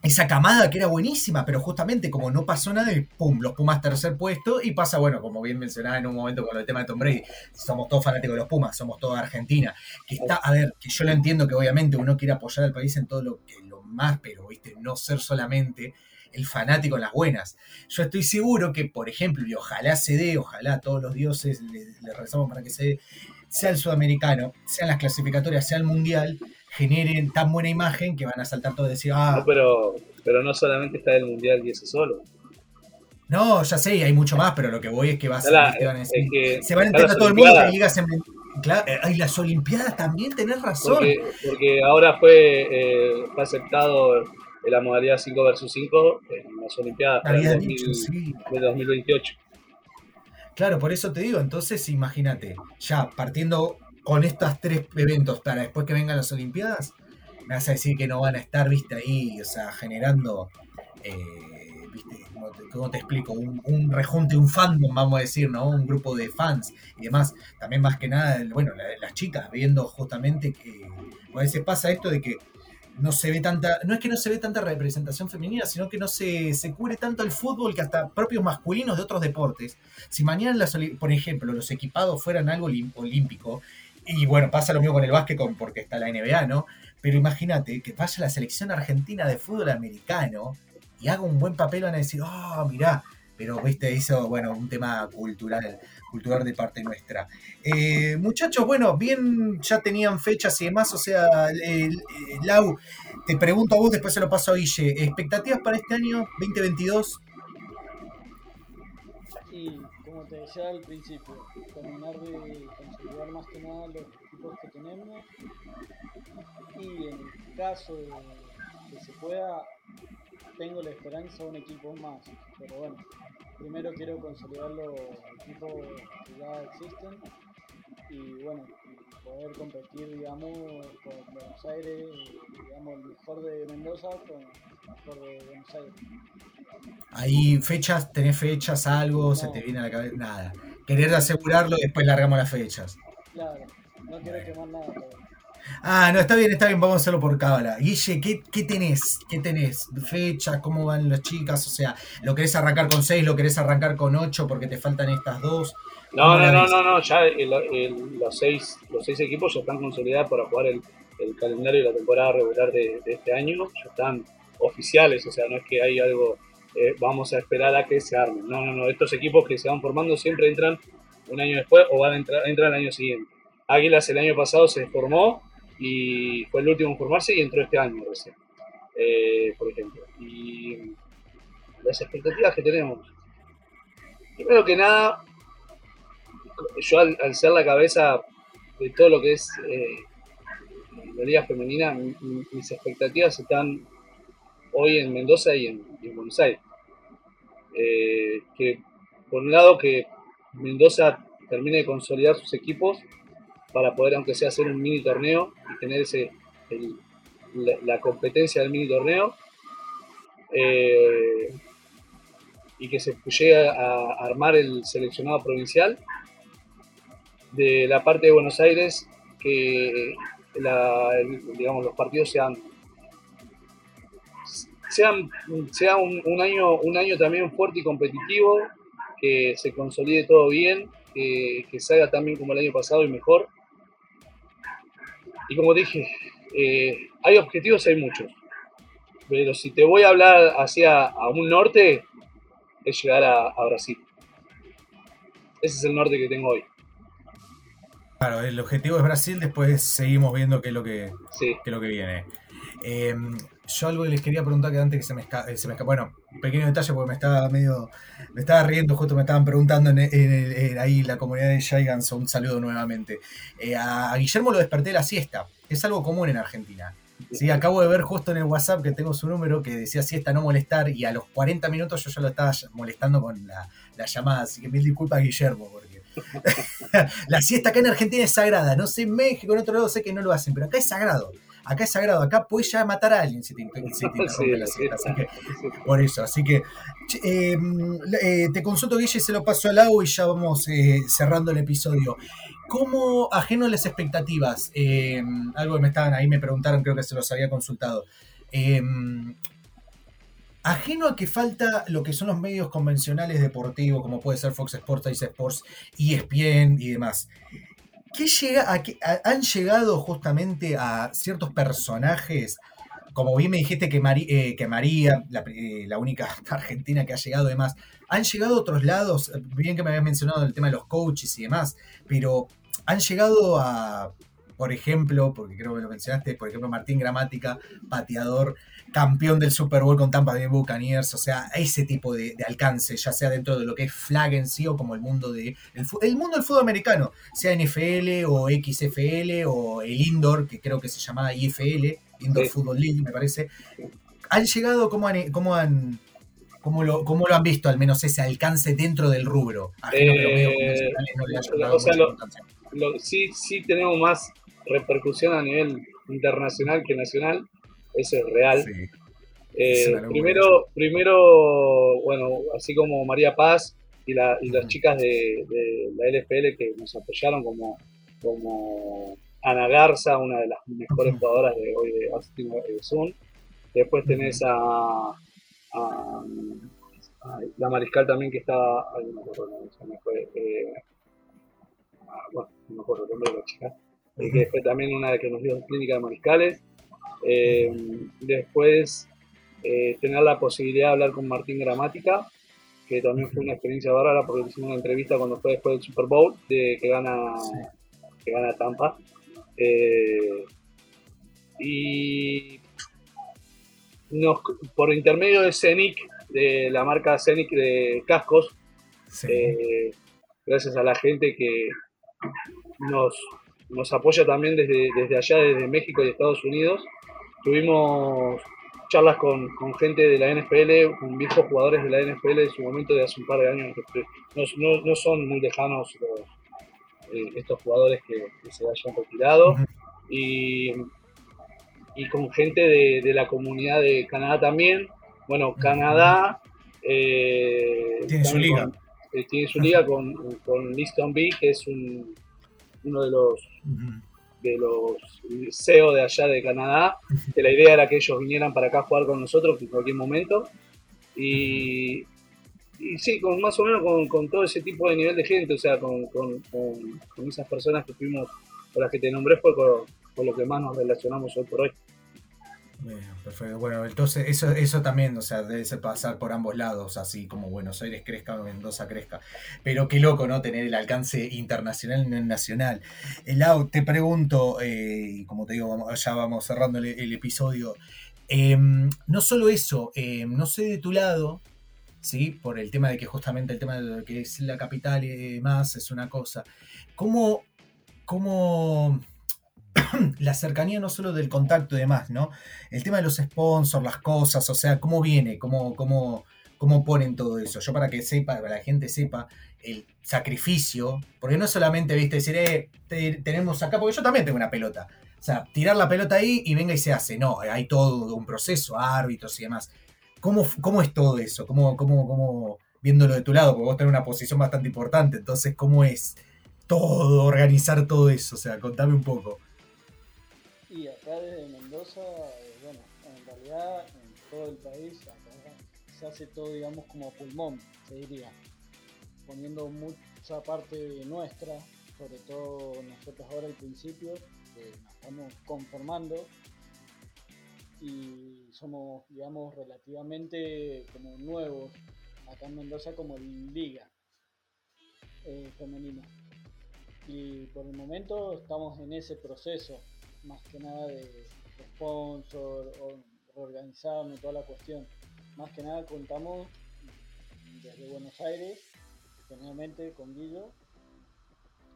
Esa camada que era buenísima, pero justamente como no pasó nada, pum, los Pumas tercer puesto, y pasa, bueno, como bien mencionaba en un momento con el tema de Tom Brady, somos todos fanáticos de los Pumas, somos toda Argentina, que está, a ver, que yo lo entiendo que obviamente uno quiere apoyar al país en todo lo que más, pero ¿viste? no ser solamente el fanático en las buenas. Yo estoy seguro que, por ejemplo, y ojalá se dé, ojalá todos los dioses le, rezamos para que se dé, sea el sudamericano, sean las clasificatorias, sea el mundial, generen tan buena imagen que van a saltar todos y decir, ah. pero, pero no solamente está el mundial y ese solo. No, ya sé, hay mucho más, pero lo que voy es que va a ser, se van a enterar todo el mundo que ligas en Claro, eh, las Olimpiadas también, tenés razón. Porque, ahora fue, eh, fue, aceptado la modalidad 5 versus 5 en las Olimpiadas de 2028. Claro, por eso te digo, entonces imagínate, ya partiendo con estos tres eventos para después que vengan las Olimpiadas, me vas a decir que no van a estar, viste, ahí, o sea, generando eh, ¿cómo te, explico? Un, rejunte, un fandom, vamos a decir, ¿no? Un grupo de fans y demás. También más que nada, bueno, las chicas viendo justamente que a veces pasa esto de que no se ve tanta, no es que no se ve tanta representación femenina, sino que no se, se cubre tanto el fútbol que hasta propios masculinos de otros deportes. Si mañana, por ejemplo, los equipados fueran algo olímpico, y bueno, pasa lo mismo con el básquet porque está la NBA, ¿no? Pero imagínate que vaya la selección argentina de fútbol americano y haga un buen papel, van a decir, oh, mirá, pero viste, hizo, bueno, un tema cultural, cultural de parte nuestra. Eh, muchachos, bueno, bien, ya tenían fechas y demás, o sea, Lau, te pregunto a vos, después se lo paso a Guille, ¿expectativas para este año 2022? Sí, como te decía al principio, terminar de consolidar más que nada los equipos que tenemos y en caso de que se pueda tengo la esperanza de un equipo más, pero bueno, primero quiero consolidar los equipos que ya existen y bueno, poder competir, digamos, con Buenos Aires, digamos, el mejor de Mendoza con el mejor de Buenos Aires. ¿Hay fechas? ¿Tenés fechas, algo? ¿Se te viene a la cabeza? Nada. Querer asegurarlo y después largamos las fechas. Claro, no quiero quemar nada. Pero... Ah, no, está bien, está bien, vamos a hacerlo por cábala. Guille, ¿qué, ¿qué, tenés? ¿Qué tenés? ¿Fechas? ¿Cómo van las chicas? O sea, ¿lo querés arrancar con 6? ¿Lo querés arrancar con 8 porque te faltan estas dos? No, no, no, no, no, ya los, seis, los seis equipos ya están consolidados para jugar el, calendario de la temporada regular de, este año, ya están oficiales, o sea, no es que hay algo, eh, vamos a esperar a que se armen. No, no, no, estos equipos que se van formando siempre entran un año después o van a entrar, entran el año siguiente. Águilas el año pasado se formó y fue el último en formarse y entró este año recién, eh, por ejemplo. Y las expectativas que tenemos. Primero que nada, yo al, ser la cabeza de todo lo que es eh, la liga femenina, mis expectativas están hoy en Mendoza y en, Buenos Aires. Eh, que por un lado que Mendoza termine de consolidar sus equipos para poder, aunque sea, hacer un mini torneo y tener ese, la, competencia del mini torneo. Eh, y que se llegue a, armar el seleccionado provincial. De la parte de Buenos Aires, que digamos, los partidos sean sea, sea un, año, un año también fuerte y competitivo, que se consolide todo bien, que, que salga también como el año pasado y mejor. Y como dije, eh, hay objetivos, hay muchos. Pero si te voy a hablar hacia a un norte, es llegar a, Brasil. Ese es el norte que tengo hoy. Claro, el objetivo es Brasil, después seguimos viendo qué es lo que, qué es lo que viene. Eh, yo algo que les quería preguntar que antes que se me, escapa, se me escapa. Bueno, pequeño detalle porque me estaba medio. Me estaba riendo, justo me estaban preguntando en, ahí la comunidad de Gigants. Un saludo nuevamente. Eh, a, Guillermo lo desperté de la siesta. Es algo común en Argentina. Sí, acabo de ver justo en el WhatsApp que tengo su número que decía siesta no molestar y a los 40 minutos yo ya lo estaba molestando con la, la llamada. Así que mil disculpas, Guillermo, porque la siesta acá en Argentina es sagrada. No sé en México, en otro lado sé que no lo hacen, pero acá es sagrado acá es sagrado, acá puedes ya matar a alguien si te, interrumpe la cita. Así que, por eso, así que em, eh, te consulto, Guille, se lo paso al agua y ya vamos eh, cerrando el episodio. ¿Cómo, ajeno a las expectativas, em, algo que me estaban ahí, me preguntaron, creo que se los había consultado. Ajeno a que falta lo que son los medios convencionales deportivos, como puede ser Fox Sports, Ice Sports, ESPN y demás. ¿Qué llega a, han llegado justamente a ciertos personajes? Como bien me dijiste que, eh, que María, eh, la, única argentina que ha llegado, además, han llegado a otros lados, bien que me habías mencionado el tema de los coaches y demás, pero han llegado a, por ejemplo, porque creo que lo mencionaste, por ejemplo, Martín Gramática, pateador, campeón del Super Bowl con Tampa Bay Buccaneers, o sea, ese tipo de, alcance, ya sea dentro de lo que es flag en sí o como el mundo de el, mundo del fútbol americano, sea NFL o XFL o el indoor, que creo que se llamaba IFL, Indoor Football League, me parece. Han llegado, ¿cómo han, cómo han ¿Cómo lo, lo, han visto, al menos ese alcance dentro del rubro? Eh, o sea, sí, sí tenemos más repercusión a nivel internacional que nacional eso es real. Eh, primero, primero, bueno, así como María Paz y, las chicas de, la LFL que nos apoyaron como, como Ana Garza, una de las mejores jugadoras de hoy de Austin Zoom. Después tenés a, la Mariscal también que estaba, no me acuerdo, eh, bueno, no me acuerdo el nombre de la chica, eh, que fue también una de que nos dio clínica de Mariscales. Eh, después, eh, tener la posibilidad de hablar con Martín Gramática, que también fue una experiencia bárbara porque hicimos una entrevista cuando fue después del Super Bowl, de, que, gana, que gana Tampa. Eh, y nos, por intermedio de Scenic, de la marca Scenic de cascos, gracias a la gente que nos, nos apoya también desde, desde allá, desde México y Estados Unidos, Tuvimos charlas con, gente de la NFL, con viejos jugadores de la NFL en su momento de hace un par de años. No, no, son muy lejanos eh, estos jugadores que, se hayan retirado. Y, y con gente de, la comunidad de Canadá también. Bueno, Canadá eh, tiene su liga. Eh, tiene su liga con, con Liston B, que es un, uno de los de los CEO de allá de Canadá, que la idea era que ellos vinieran para acá a jugar con nosotros en cualquier momento. Y, y sí, con más o menos con, todo ese tipo de nivel de gente, o sea, con, con, esas personas que fuimos, con las que te nombré, fue con lo que más nos relacionamos hoy por hoy. Bueno, perfecto. Bueno, entonces eso, eso también, o sea, debe pasar por ambos lados, así como Buenos Aires crezca o Mendoza crezca. Pero qué loco, ¿no? Tener el alcance internacional y nacional. Lau, te pregunto, eh, y como te digo, ya vamos cerrando el, episodio. Em, no solo eso, em, no sé de tu lado, ¿sí? Por el tema de que justamente el tema de que es la capital y demás es una cosa. ¿Cómo, cómo la cercanía no solo del contacto y demás, ¿no? El tema de los sponsors, las cosas, o sea, cómo viene, cómo, cómo, cómo ponen todo eso. Yo para que sepa, para que la gente sepa el sacrificio, porque no solamente, viste, decir, eh, tenemos acá, porque yo también tengo una pelota. O sea, tirar la pelota ahí y venga y se hace. No, hay todo un proceso, árbitros y demás. ¿Cómo, cómo es todo eso? ¿Cómo, cómo, cómo, viéndolo de tu lado? Porque vos tenés una posición bastante importante. Entonces, ¿cómo es todo, organizar todo eso? O sea, contame un poco. Y acá desde Mendoza, eh, bueno, en realidad todo el país, se hace todo, digamos, como pulmón, se diría, poniendo mucha parte nuestra, sobre todo nosotros ahora al principio, que nos estamos conformando. Y somos, digamos, relativamente como nuevos acá en Mendoza como liga eh, femenina. Y por el momento estamos en ese proceso, más que nada de, sponsor o reorganizarnos, toda la cuestión. Más que nada contamos desde Buenos Aires, generalmente con Guillo,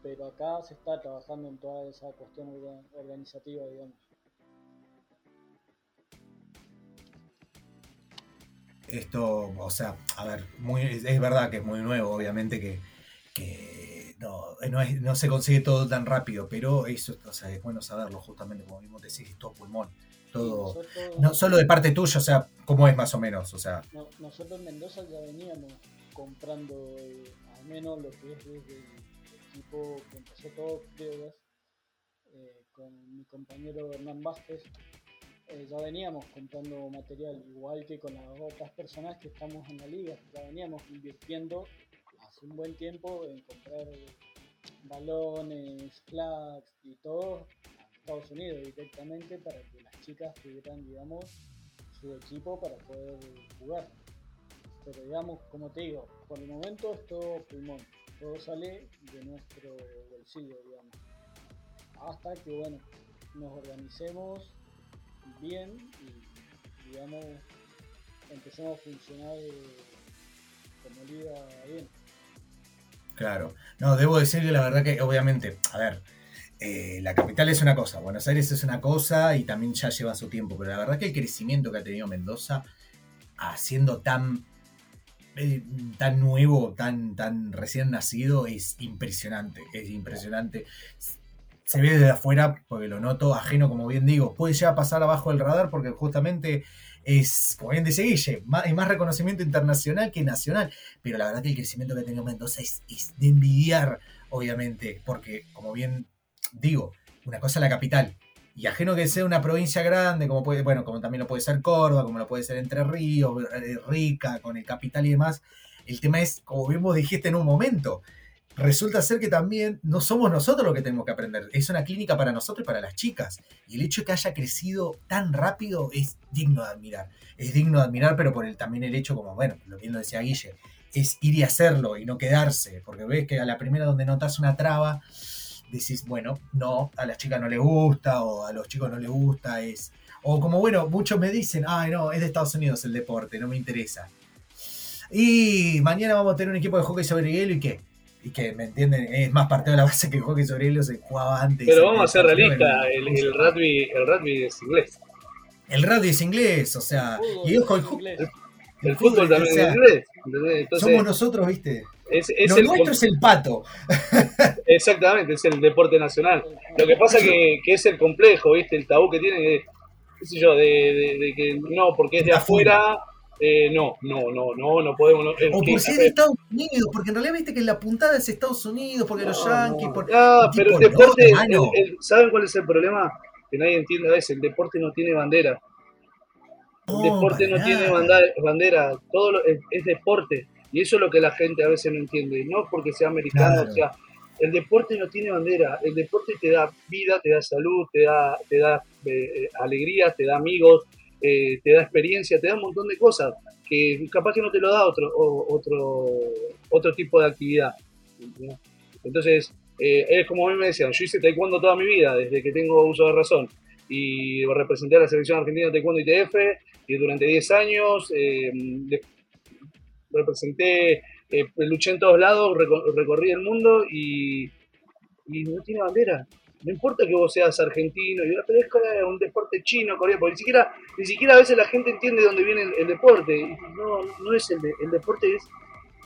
pero acá se está trabajando en toda esa cuestión organizativa, digamos. Esto, o sea, a ver, muy, es verdad que es muy nuevo, obviamente que, no, no, se consigue todo tan rápido, pero eso o sea, es bueno saberlo, justamente como mismo decís, es todo pulmón. Todo, no solo de parte tuya, o sea, ¿cómo es más o menos? O sea, nosotros en Mendoza ya veníamos comprando eh, al menos lo que es desde equipo que empezó todo, creo eh, con mi compañero Hernán Vázquez, eh, ya veníamos comprando material, igual que con las otras personas que estamos en la liga, ya veníamos invirtiendo un buen tiempo en comprar balones, flags y todo a Estados Unidos directamente para que las chicas tuvieran, digamos, su equipo para poder jugar. Pero digamos, como te digo, por el momento es todo pulmón todo sale de nuestro bolsillo, digamos. Hasta que, bueno, nos organicemos bien y, digamos, empecemos a funcionar como liga bien. Claro, no, debo decir que la verdad que obviamente, a ver, eh, la capital es una cosa, Buenos Aires es una cosa y también ya lleva su tiempo, pero la verdad que el crecimiento que ha tenido Mendoza, haciendo tan eh, tan nuevo, tan, tan recién nacido, es impresionante. Es impresionante. Se ve desde afuera, porque lo noto ajeno, como bien digo. Puede ya pasar abajo del radar porque justamente es, como bien dice Guille, más, hay más reconocimiento internacional que nacional. Pero la verdad que el crecimiento que ha tenido Mendoza es, de envidiar, obviamente, porque, como bien digo, una cosa es la capital, y ajeno que sea una provincia grande, como puede, bueno, como también lo puede ser Córdoba, como lo puede ser Entre Ríos, Rica, con el capital y demás, el tema es, como bien dijiste en un momento, resulta ser que también no somos nosotros los que tenemos que aprender, es una clínica para nosotros y para las chicas. Y el hecho de que haya crecido tan rápido es digno de admirar. Es digno de admirar, pero por el, también el hecho, como bueno, lo bien lo decía Guille, es ir y hacerlo y no quedarse, porque ves que a la primera donde notas una traba, decís, bueno, no, a las chicas no le gusta o a los chicos no les gusta, es... O como, bueno, muchos me dicen, ay, no, es de Estados Unidos el deporte, no me interesa. Y mañana vamos a tener un equipo de hockey sobre hielo y qué. Y que, ¿me entienden? Es más parte de la base que el hockey sobre hielo se jugaba antes. Pero vamos a ser realistas, el, el, rugby, el rugby es inglés. El rugby es inglés, o sea, y ojo, el, el, fútbol, también es inglés. somos nosotros, viste. Es, Lo nuestro es el pato. Exactamente, es el deporte nacional. Lo que pasa que, que es el complejo, ¿viste? El tabú que tiene, qué sé yo, de, que no, porque es de afuera, eh, no, no, no, no, no podemos. No, o por si es de Estados Unidos, porque en realidad viste que la puntada es Estados Unidos, porque los yankees. Por, ah, pero el deporte, ¿saben cuál es el problema? Que nadie entiende a veces, el deporte no tiene bandera. El deporte no tiene bandera, todo es deporte. Y eso es lo que la gente a veces no entiende, no porque sea americano, o sea, el deporte no tiene bandera, el deporte te da vida, te da salud, te da, te da eh, alegría, te da amigos, eh, te da experiencia, te da un montón de cosas que capaz que no te lo da otro, otro, otro tipo de actividad. Entonces, eh, es como a mí me decían, yo hice taekwondo toda mi vida, desde que tengo uso de razón, y representé a la selección argentina de taekwondo ITF, y durante 10 años, eh, representé, eh, luché en todos lados, recorrí el mundo y, no tiene bandera. No importa que vos seas argentino, pero es un deporte chino, coreano, porque ni siquiera, ni siquiera a veces la gente entiende de dónde viene el, deporte. No, no es el, el deporte, es,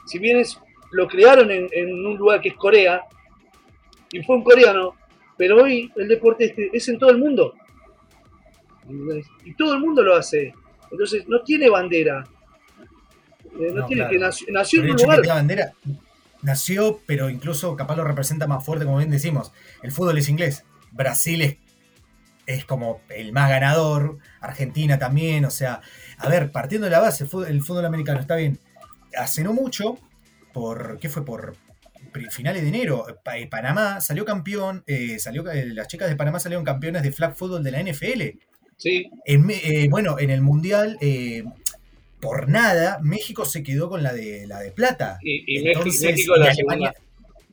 si bien es, lo crearon en, en, un lugar que es Corea, y fue un coreano, pero hoy el deporte es, es en todo el mundo. Y todo el mundo lo hace. Entonces no tiene bandera. Eh, no, tiene que nació, en un lugar. bandera, nació, pero incluso capaz lo representa más fuerte, como bien decimos. El fútbol es inglés. Brasil es es como el más ganador, Argentina también, o sea, a ver, partiendo de la base, el fútbol americano está bien. Hace no mucho, por, ¿qué fue? Por finales de enero, eh, Panamá salió campeón, eh, salió, eh, las chicas de Panamá salieron campeonas de flag football de la NFL. Sí. bueno, en el Mundial, por nada, México se quedó con la de, la de plata. Y, México, la segunda,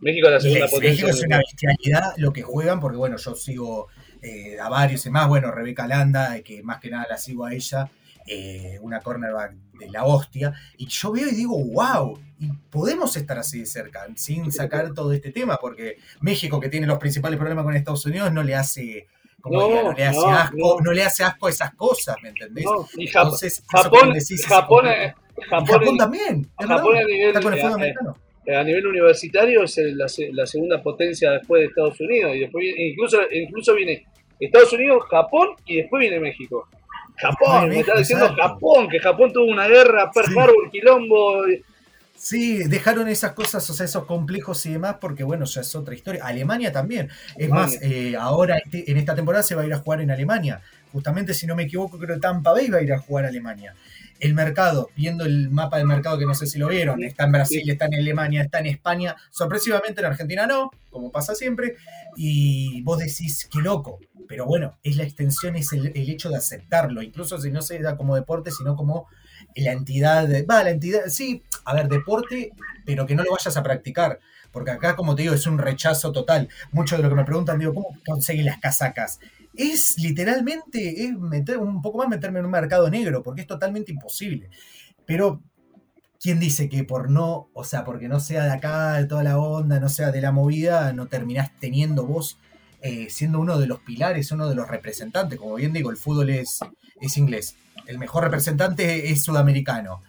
México la segunda México es una bestialidad lo que juegan, porque bueno, yo sigo a varios y más, bueno, Rebeca Landa, que más que nada la sigo a ella, eh, una cornerback de la hostia, y yo veo y digo, wow, y podemos estar así de cerca, sin sacar todo este tema, porque México, que tiene los principales problemas con Estados Unidos, no le hace... no, le hace asco, no. le hace asco esas cosas, ¿me entendés? y Entonces, Japón, Japón, Japón, también. Japón a nivel, a nivel universitario es la, la, segunda potencia después de Estados Unidos y después incluso incluso viene Estados Unidos, Japón y después viene México. Japón, me está diciendo Japón, que Japón tuvo una guerra, Pearl Harbor, quilombo. Sí, dejaron esas cosas, o sea, esos complejos y demás, porque bueno, ya es otra historia. Alemania también. Es más, eh, ahora este, en esta temporada se va a ir a jugar en Alemania. Justamente, si no me equivoco, creo que Tampa Bay va a ir a jugar a Alemania. El mercado, viendo el mapa del mercado, que no sé si lo vieron, está en Brasil, está en Alemania, está en España. Sorpresivamente en Argentina no, como pasa siempre. Y vos decís, qué loco pero bueno, es la extensión, es el, hecho de aceptarlo, incluso si no se da como deporte, sino como la entidad, va, la entidad, sí, a ver, deporte, pero que no lo vayas a practicar, porque acá, como te digo, es un rechazo total. Mucho de lo que me preguntan, digo, ¿cómo conseguir las casacas? Es literalmente, es meter, un poco más meterme en un mercado negro, porque es totalmente imposible. Pero ¿quién dice que por no, o sea, porque no sea de acá, de toda la onda, no sea de la movida, no terminás teniendo vos eh, siendo uno de los pilares, uno de los representantes. Como bien digo, el fútbol es, es inglés. El mejor representante es sudamericano.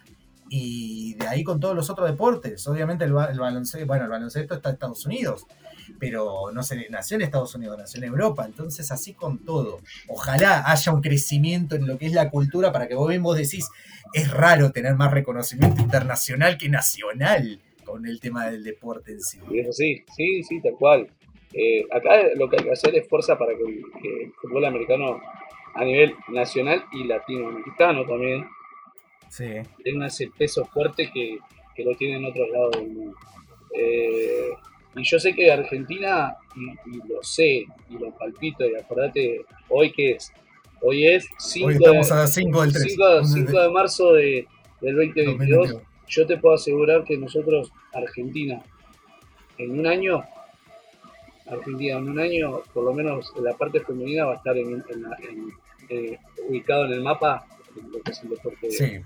Y de ahí con todos los otros deportes. Obviamente el, baloncesto, bueno, el baloncesto está en Estados Unidos, pero no se nació en Estados Unidos, nació en Europa. Entonces así con todo. Ojalá haya un crecimiento en lo que es la cultura para que vos bien decís, es raro tener más reconocimiento internacional que nacional con el tema del deporte en sí. Sí, sí, sí, tal cual. Eh, acá lo que hay que hacer es fuerza para que el, fútbol americano a nivel nacional y latinoamericano también. Tenga ese peso fuerte que, lo tiene en otros lados del mundo. Eh, y yo sé que Argentina, y, lo sé, y lo palpito, y acordate, hoy que es, hoy es 5 de, 5 de marzo de, del 2022, yo te puedo asegurar que nosotros, Argentina, en un año Argentina en un año, por lo menos la parte femenina va a estar en, eh, ubicado en el mapa lo que es el deporte. Sí.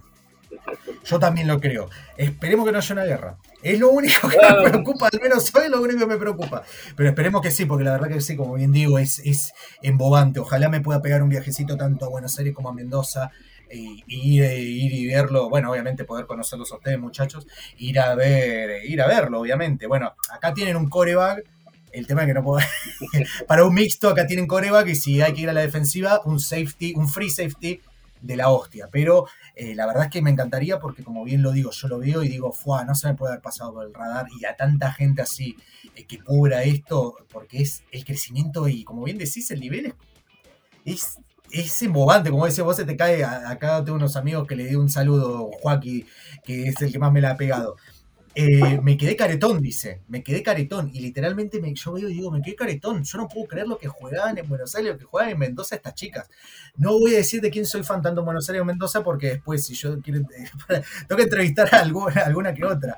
Yo también lo creo. Esperemos que no haya una guerra. Es lo único que me preocupa, al menos hoy es lo único que me preocupa. Pero esperemos que sí, porque la verdad que sí, como bien digo, es, es embobante. Ojalá me pueda pegar un viajecito tanto a Buenos Aires como a Mendoza. Y, ir, ir, y verlo, bueno, obviamente poder conocerlos a ustedes, muchachos, ir a ver, ir a verlo, obviamente. Bueno, acá tienen un coreback el tema es que no puedo. para un mixto, acá tienen coreback y si hay que ir a la defensiva, un safety, un free safety de la hostia. Pero eh, la verdad es que me encantaría porque, como bien lo digo, yo lo veo y digo, ¡fua! No se me puede haber pasado por el radar y a tanta gente así eh, que cubra esto, porque es el crecimiento y, como bien decís, el nivel es, es, embobante. Como decía vos, se te cae. Acá tengo unos amigos que le di un saludo, Joaquín, que es el que más me la ha pegado. Eh, me quedé caretón, dice. Me quedé caretón. Y literalmente me, yo veo y digo, me quedé caretón. Yo no puedo creer lo que juegan en Buenos Aires, lo que juegan en Mendoza estas chicas. No voy a decir de quién soy fan tanto en Buenos Aires o Mendoza, porque después, si yo quiero. tengo que entrevistar a alguna, alguna, que otra.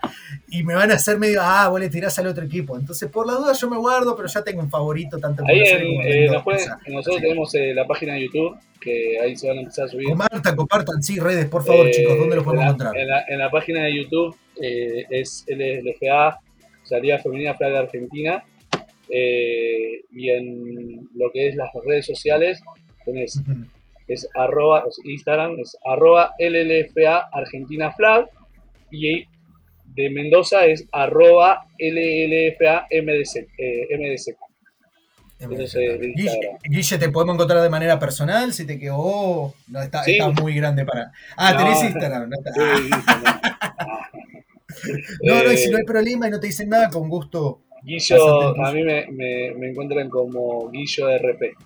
Y me van a hacer medio, ah, vos le tirás al otro equipo. Entonces, por la duda, yo me guardo, pero ya tengo un favorito tanto en Buenos Aires en eh, Mendoza. nosotros tenemos eh, la página de YouTube que ahí se van a empezar a subir. Compartan, compartan, sí, redes, por favor, chicos, ¿dónde los podemos encontrar? En la, en la, página de YouTube eh, es LFA, Salida Femenina Flag Argentina, eh, y en lo que es las redes sociales, tenés, es arroba, Instagram es arroba LLFA Argentina Flag, y de Mendoza es arroba LLFA MDC. Eh, MDC. Guille, ¿te podemos encontrar de manera personal? Si te quedó. No, está, muy grande para. Ah, tenés Instagram. No, no, no, y si no hay problema y no te dicen nada, con gusto. Guillo, a mí me, me, encuentran como Guillo RP.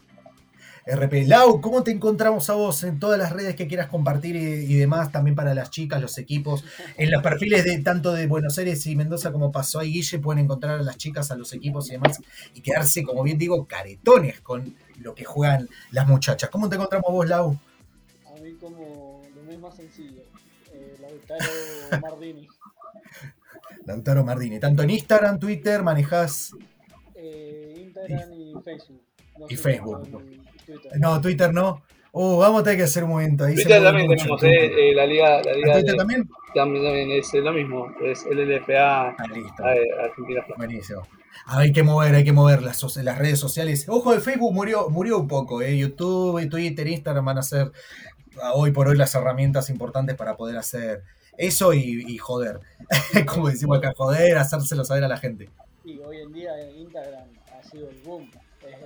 RP. Lau, ¿cómo te encontramos a vos en todas las redes que quieras compartir y, demás? También para las chicas, los equipos. En los perfiles de tanto de Buenos Aires y Mendoza como pasó ahí, Guille, pueden encontrar a las chicas, a los equipos y demás. Y quedarse, como bien digo, caretones con lo que juegan las muchachas. ¿Cómo te encontramos vos, Lau? A mí como lo más sencillo. Eh, Lautaro Mardini. Lautaro Mardini. Tanto en Instagram, Twitter, manejas. Eh, Instagram y Facebook. y Facebook. No, Twitter no. Uh, vamos a tener que hacer un momento. Ahí Twitter también tenemos, eh, eh, la liga. La liga ¿Twitter también? También, es lo mismo, es el LFA ah, Argentina. Buenísimo. Hay que mover, hay que mover las, las redes sociales. Ojo, el Facebook murió, murió un poco. Eh. YouTube, Twitter, Instagram van a ser hoy por hoy las herramientas importantes para poder hacer eso y, joder. Como decimos acá, joder, hacérselo saber a la gente. Y hoy en día Instagram ha sido el boom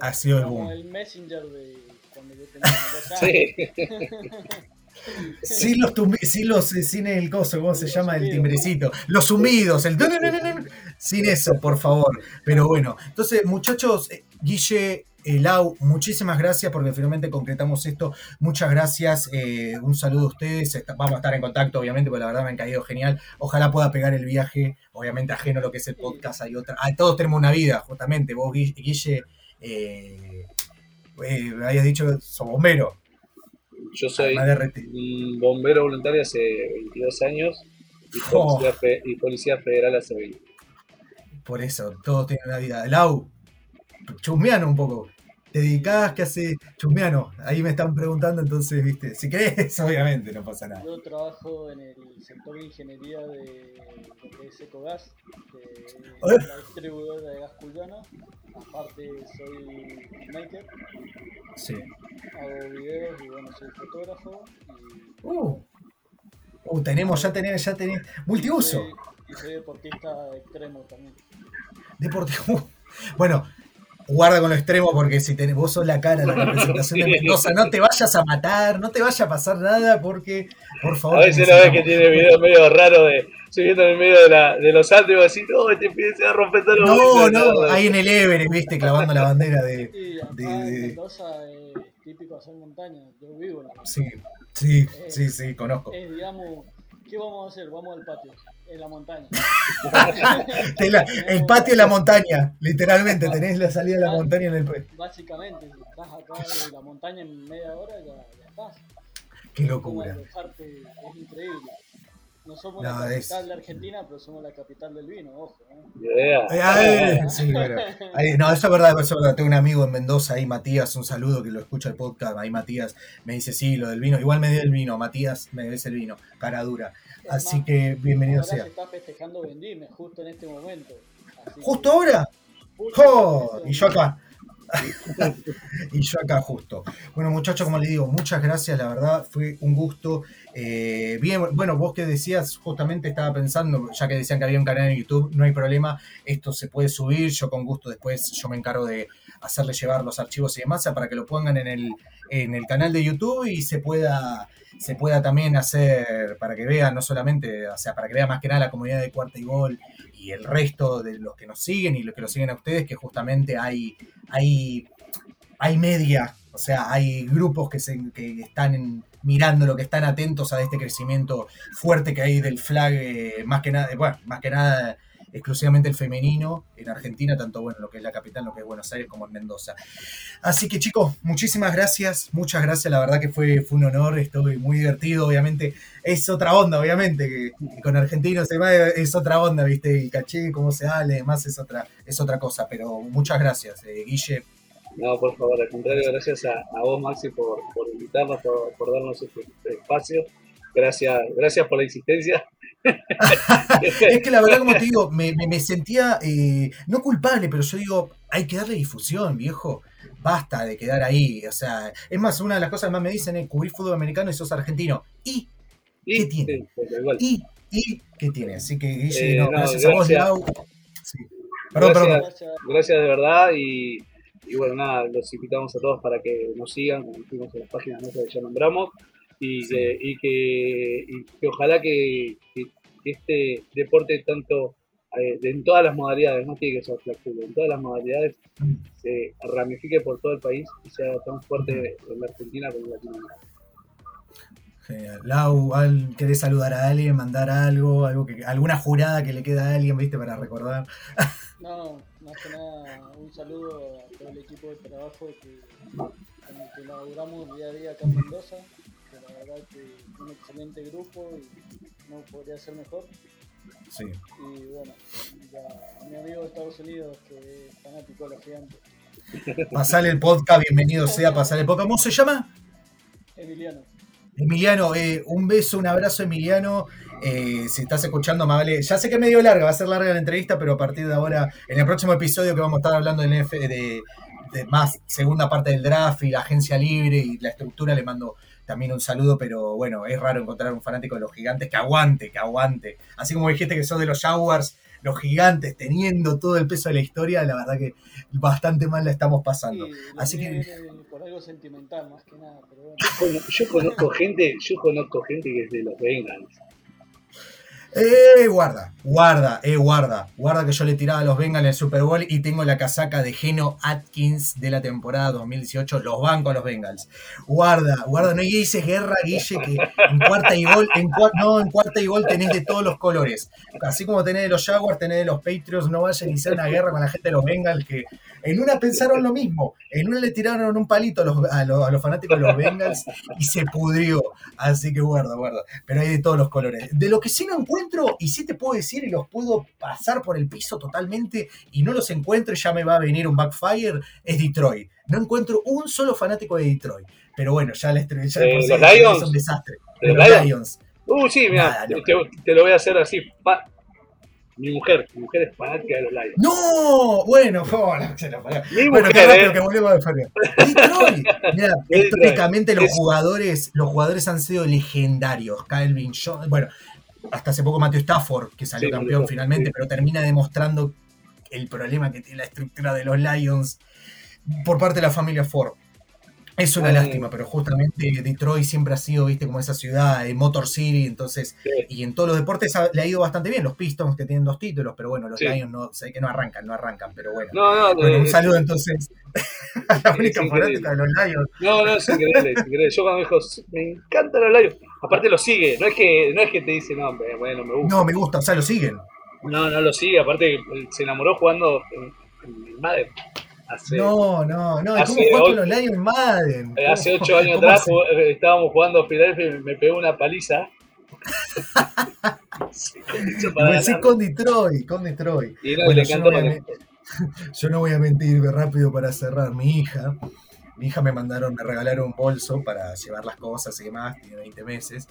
ha sido el boom. el Messenger de cuando yo tenía Sí. los, sí los sin el coso, ¿cómo se llama? El timbrecito. Los sumidos, el... Sin eso, por favor. Pero bueno, entonces, muchachos, eh, Guille, eh, Lau, muchísimas gracias porque finalmente concretamos esto. Muchas gracias. Eh, un saludo a ustedes. Vamos a estar en contacto, obviamente, porque la verdad me han caído genial. Ojalá pueda pegar el viaje, obviamente ajeno a lo que es el podcast. Hay otra. Ah, todos tenemos una vida, justamente. Vos, Guille, eh, eh, habías dicho sos bombero. Yo soy un bombero voluntario hace 22 años y policía, federal hace 20. Por eso, todos tienen una vida. Lau, chusmeano un poco. ¿Te dedicás? ¿Qué hace chusmeano? Ahí me están preguntando, entonces, viste. Si querés, obviamente, no pasa nada. Yo trabajo en el sector de ingeniería de lo que es Ecogas, que es la distribuidora de gas cuyana. Aparte soy maker. Sí. Hago videos y bueno, soy fotógrafo. Y... Uh. Uh, tenemos, ya tenés, ya tenés. Multiuso. Y soy, deportista extremo también. Deportivo. Bueno, guarda con lo extremo porque si tenés, vos sos la cara la representación de Mendoza, no te vayas a matar, no te vaya a pasar nada porque, por favor. A veces lo ves que tiene videos medio raros de subiendo en el medio de, la, de los Alpes y así, no, este pibe se va a romper todo No, no, ahí en el Everest, viste, clavando la bandera de. Sí, acá de, de... Mendoza es típico hacer montaña, yo vivo en la Sí, sí, sí, sí, conozco. Es, digamos, ¿qué vamos a hacer? Vamos al patio en la montaña. el patio en la montaña, literalmente, tenés la salida de la montaña en el Básicamente, si estás acá en la montaña en media hora, ya, ya estás. Qué locura. Es increíble. No somos la capital de Argentina, pero somos la capital del vino, ojo. sí, no, eso es verdad, eso es verdad. Tengo un amigo en Mendoza, ahí Matías, un saludo que lo escucha el podcast. Ahí Matías me dice, sí, lo del vino. Igual me dio el vino, Matías me debes el vino, cara dura. Así que bienvenido sea. Se está festejando Vendime justo en este momento. ¿Justo ahora? ¡Oh! Y yo acá. y yo acá justo. Bueno, muchachos, como les digo, muchas gracias, la verdad, fue un gusto. Eh, bien, bueno, vos que decías, justamente estaba pensando, ya que decían que había un canal en YouTube, no hay problema, esto se puede subir, yo con gusto después yo me encargo de hacerle llevar los archivos y demás para que lo pongan en el, en el canal de YouTube y se pueda se pueda también hacer para que vean, no solamente, o sea, para que vea más que nada la comunidad de Cuarta y Gol y el resto de los que nos siguen y los que los siguen a ustedes, que justamente hay, hay, hay media, o sea, hay grupos que, se, que están mirando lo que están atentos a este crecimiento fuerte que hay del flag, eh, más que nada, bueno, más que nada exclusivamente el femenino en Argentina, tanto bueno lo que es la capital, lo que es Buenos Aires como en Mendoza. Así que chicos, muchísimas gracias, muchas gracias, la verdad que fue, fue un honor, estoy muy divertido, obviamente es otra onda, obviamente, que, con argentinos es otra onda, viste, y caché, cómo se habla, además es otra, es otra cosa, pero muchas gracias, eh, Guille. No, por favor, al contrario, gracias a, vos, Maxi, por, por invitarnos, por, por darnos este espacio. Gracias, gracias por la insistencia es que la verdad, como te digo, me, sentía eh, no culpable, pero yo digo, hay que darle difusión, viejo. Basta de quedar ahí. O sea, es más, una de las cosas que más me dicen es cubrir fútbol americano y sos argentino. ¿Y qué tiene? ¿Y, ¿Y qué tiene? Así que, Guille, eh, gracias, a vos, Lau. Perdón, gracias, perdón. Gracias de verdad y, bueno, nada, los invitamos a todos para que nos sigan, como dijimos en las páginas nuestras que ya nombramos y, que, y que, ojalá que, este deporte tanto eh, en todas las modalidades, no tiene que ser football, en todas las modalidades se ramifique por todo el país y sea tan fuerte en la Argentina como en Latinoamérica. Genial. Lau, ¿querés saludar a alguien, mandar algo, algo que, alguna jurada que le queda a alguien, viste, para recordar? No, más que nada un saludo a todo el equipo de trabajo que, con el que laburamos día a día acá en Mendoza, que la verdad que es un excelente grupo y no podría ser mejor. Sí. Y bueno, ya mi amigo de Estados Unidos que es fanático de los gigantes, Pasale el podcast, bienvenido sea, pasale el podcast. ¿Cómo se llama? Emiliano. Emiliano, eh, un beso, un abrazo, Emiliano. Eh, si estás escuchando, vale. Ya sé que es medio larga, va a ser larga la entrevista, pero a partir de ahora, en el próximo episodio que vamos a estar hablando del NF de, de más segunda parte del draft y la agencia libre y la estructura, le mando también un saludo, pero bueno, es raro encontrar un fanático de los gigantes que aguante, que aguante. Así como dijiste que sos de los Jaguars, los gigantes, teniendo todo el peso de la historia, la verdad que bastante mal la estamos pasando. Sí, Así que- por algo sentimental más que nada, pero bueno. Bueno, yo conozco gente, yo conozco gente que es de los Bengals. Eh, guarda, guarda, eh, guarda. Guarda que yo le tiraba a los Bengals en el Super Bowl y tengo la casaca de Geno Atkins de la temporada 2018. Los banco a los Bengals. Guarda, guarda. No dices guerra, Guille, que en cuarta y gol, en no, en cuarta y gol tenés de todos los colores. Así como tenés de los Jaguars, tenés de los Patriots. No vayan a iniciar una guerra con la gente de los Bengals que en una pensaron lo mismo. En una le tiraron un palito a los, a los, a los fanáticos de los Bengals y se pudrió. Así que guarda, guarda. Pero hay de todos los colores. De lo que sí no encuentro, y sí te puedo decir, y los puedo pasar por el piso totalmente, y no los encuentro y ya me va a venir un backfire, es Detroit. No encuentro un solo fanático de Detroit. Pero bueno, ya de ¿De por sí es un desastre. ¿De los Lions? Lions. Uh, sí, mira, te, te lo voy a hacer así. Pa- mi mujer, mi mujer es fanática de los Lions. ¡No! Bueno, hola, se lo parió. Mi Bueno, mujer, rápido eh. que volvemos a Feria. Detroit. Históricamente los Es- jugadores, los jugadores han sido legendarios. Calvin bueno, hasta hace poco Matthew Stafford, que salió Sí, campeón finalmente, sí. pero termina demostrando el problema que tiene la estructura de los Lions por parte de la familia Ford. Es una Mm. lástima, pero justamente Detroit siempre ha sido, viste, como esa ciudad, en Motor City, entonces, Sí. y en todos los deportes ha- le ha ido bastante bien. Los Pistons que tienen dos títulos, pero bueno, los Sí. Lions no, sé que no arrancan, no arrancan, pero bueno. No, no, Bueno, eh, un saludo entonces a la única fanática de los Lions. No, no, es increíble, es increíble. Yo cuando me dijo, me encantan los Lions, aparte lo sigue, no es que, no es que te dice, no, hombre, bueno, me gusta. No, me gusta, o sea, lo siguen. No, no lo sigue, aparte eh, se enamoró jugando en, en Madden. Hace, No, no, no. ¿y ¿Cómo Hace juega ocho- con los Lions Madden? eh, hace ¿Cómo- ocho años atrás hace? eh, estábamos jugando a Philadelphia y me pegó una paliza. Sí, con Detroit, con Detroit. Y no, Bueno, le yo no, a, yo no voy a mentir rápido para cerrar. Mi hija, mi hija me mandaron, me regalaron un bolso para llevar las cosas y demás, tiene 20 meses.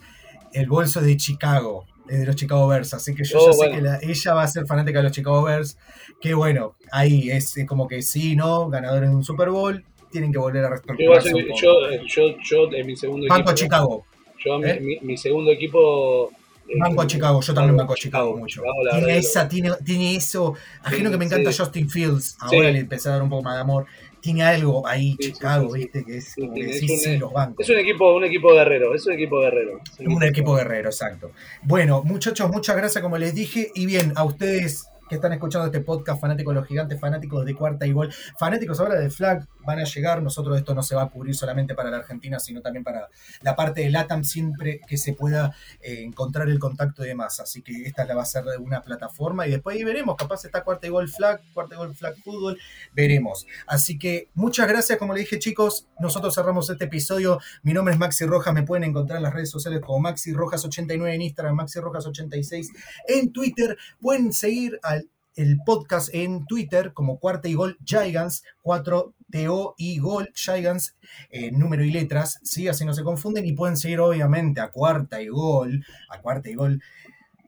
El bolso es de Chicago, es de los Chicago Bears, así que yo Oh, ya sé que la- ella va a ser fanática de los Chicago Bears. Que bueno, ahí es, como que sí, ¿no? Ganadores de un Super Bowl, tienen que volver a Yo, soy- un poco. yo, eh, yo, yo, en mi segundo Banco equipo. a Chicago. Yo, mi- ¿Eh? mi, mi segundo equipo. eh, Banco a Chicago, yo también banco a Chicago, Chicago mucho. Chicago, Tiene, verdad esa, tiene, tiene eso, ajeno Sí, que me encanta sí. Justin Fields, Sí. ahora le empecé a dar un poco más de amor. Tiene algo ahí, Sí, Chicago, sí, sí. viste, que es como que sí, un- los bancos. Es un equipo, un equipo guerrero, es un equipo guerrero. Es Un equipo guerrero, exacto. Bueno, muchachos, muchas gracias, como les dije. Y bien, a ustedes que están escuchando este podcast, fanáticos de los gigantes, fanáticos de cuarta y gol, fanáticos ahora de flag, van a llegar. Nosotros esto no se va a cubrir solamente para la Argentina, sino también para la parte de LATAM, siempre que se pueda eh, encontrar el contacto y demás. Así que esta la va a ser de una plataforma y después ahí veremos. Capaz está cuarta y gol flag, cuarta y gol flag fútbol, veremos. Así que muchas gracias, como le dije, chicos. Nosotros cerramos este episodio. Mi nombre es Maxi Rojas, me pueden encontrar en las redes sociales como Maxi Rojas89 en Instagram, Maxi Rojas86 en Twitter. Pueden seguir al el podcast en Twitter como Cuarta y Gol Gigants, 4TO y Gol Gigants, eh, número y letras, ¿sí? así no se confunden y pueden seguir obviamente a Cuarta y Gol, a Cuarta y Gol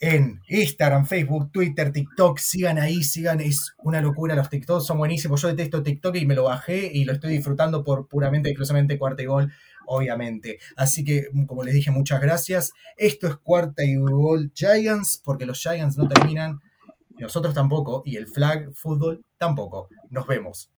en Instagram, Facebook, Twitter, TikTok, sigan ahí, sigan, es una locura, los TikToks son buenísimos, yo detesto TikTok y me lo bajé y lo estoy disfrutando por puramente, exclusivamente Cuarta y Gol, obviamente. Así que, como les dije, muchas gracias. Esto es Cuarta y Gol Giants, porque los Giants no terminan, nosotros tampoco, y el flag fútbol tampoco. Nos vemos.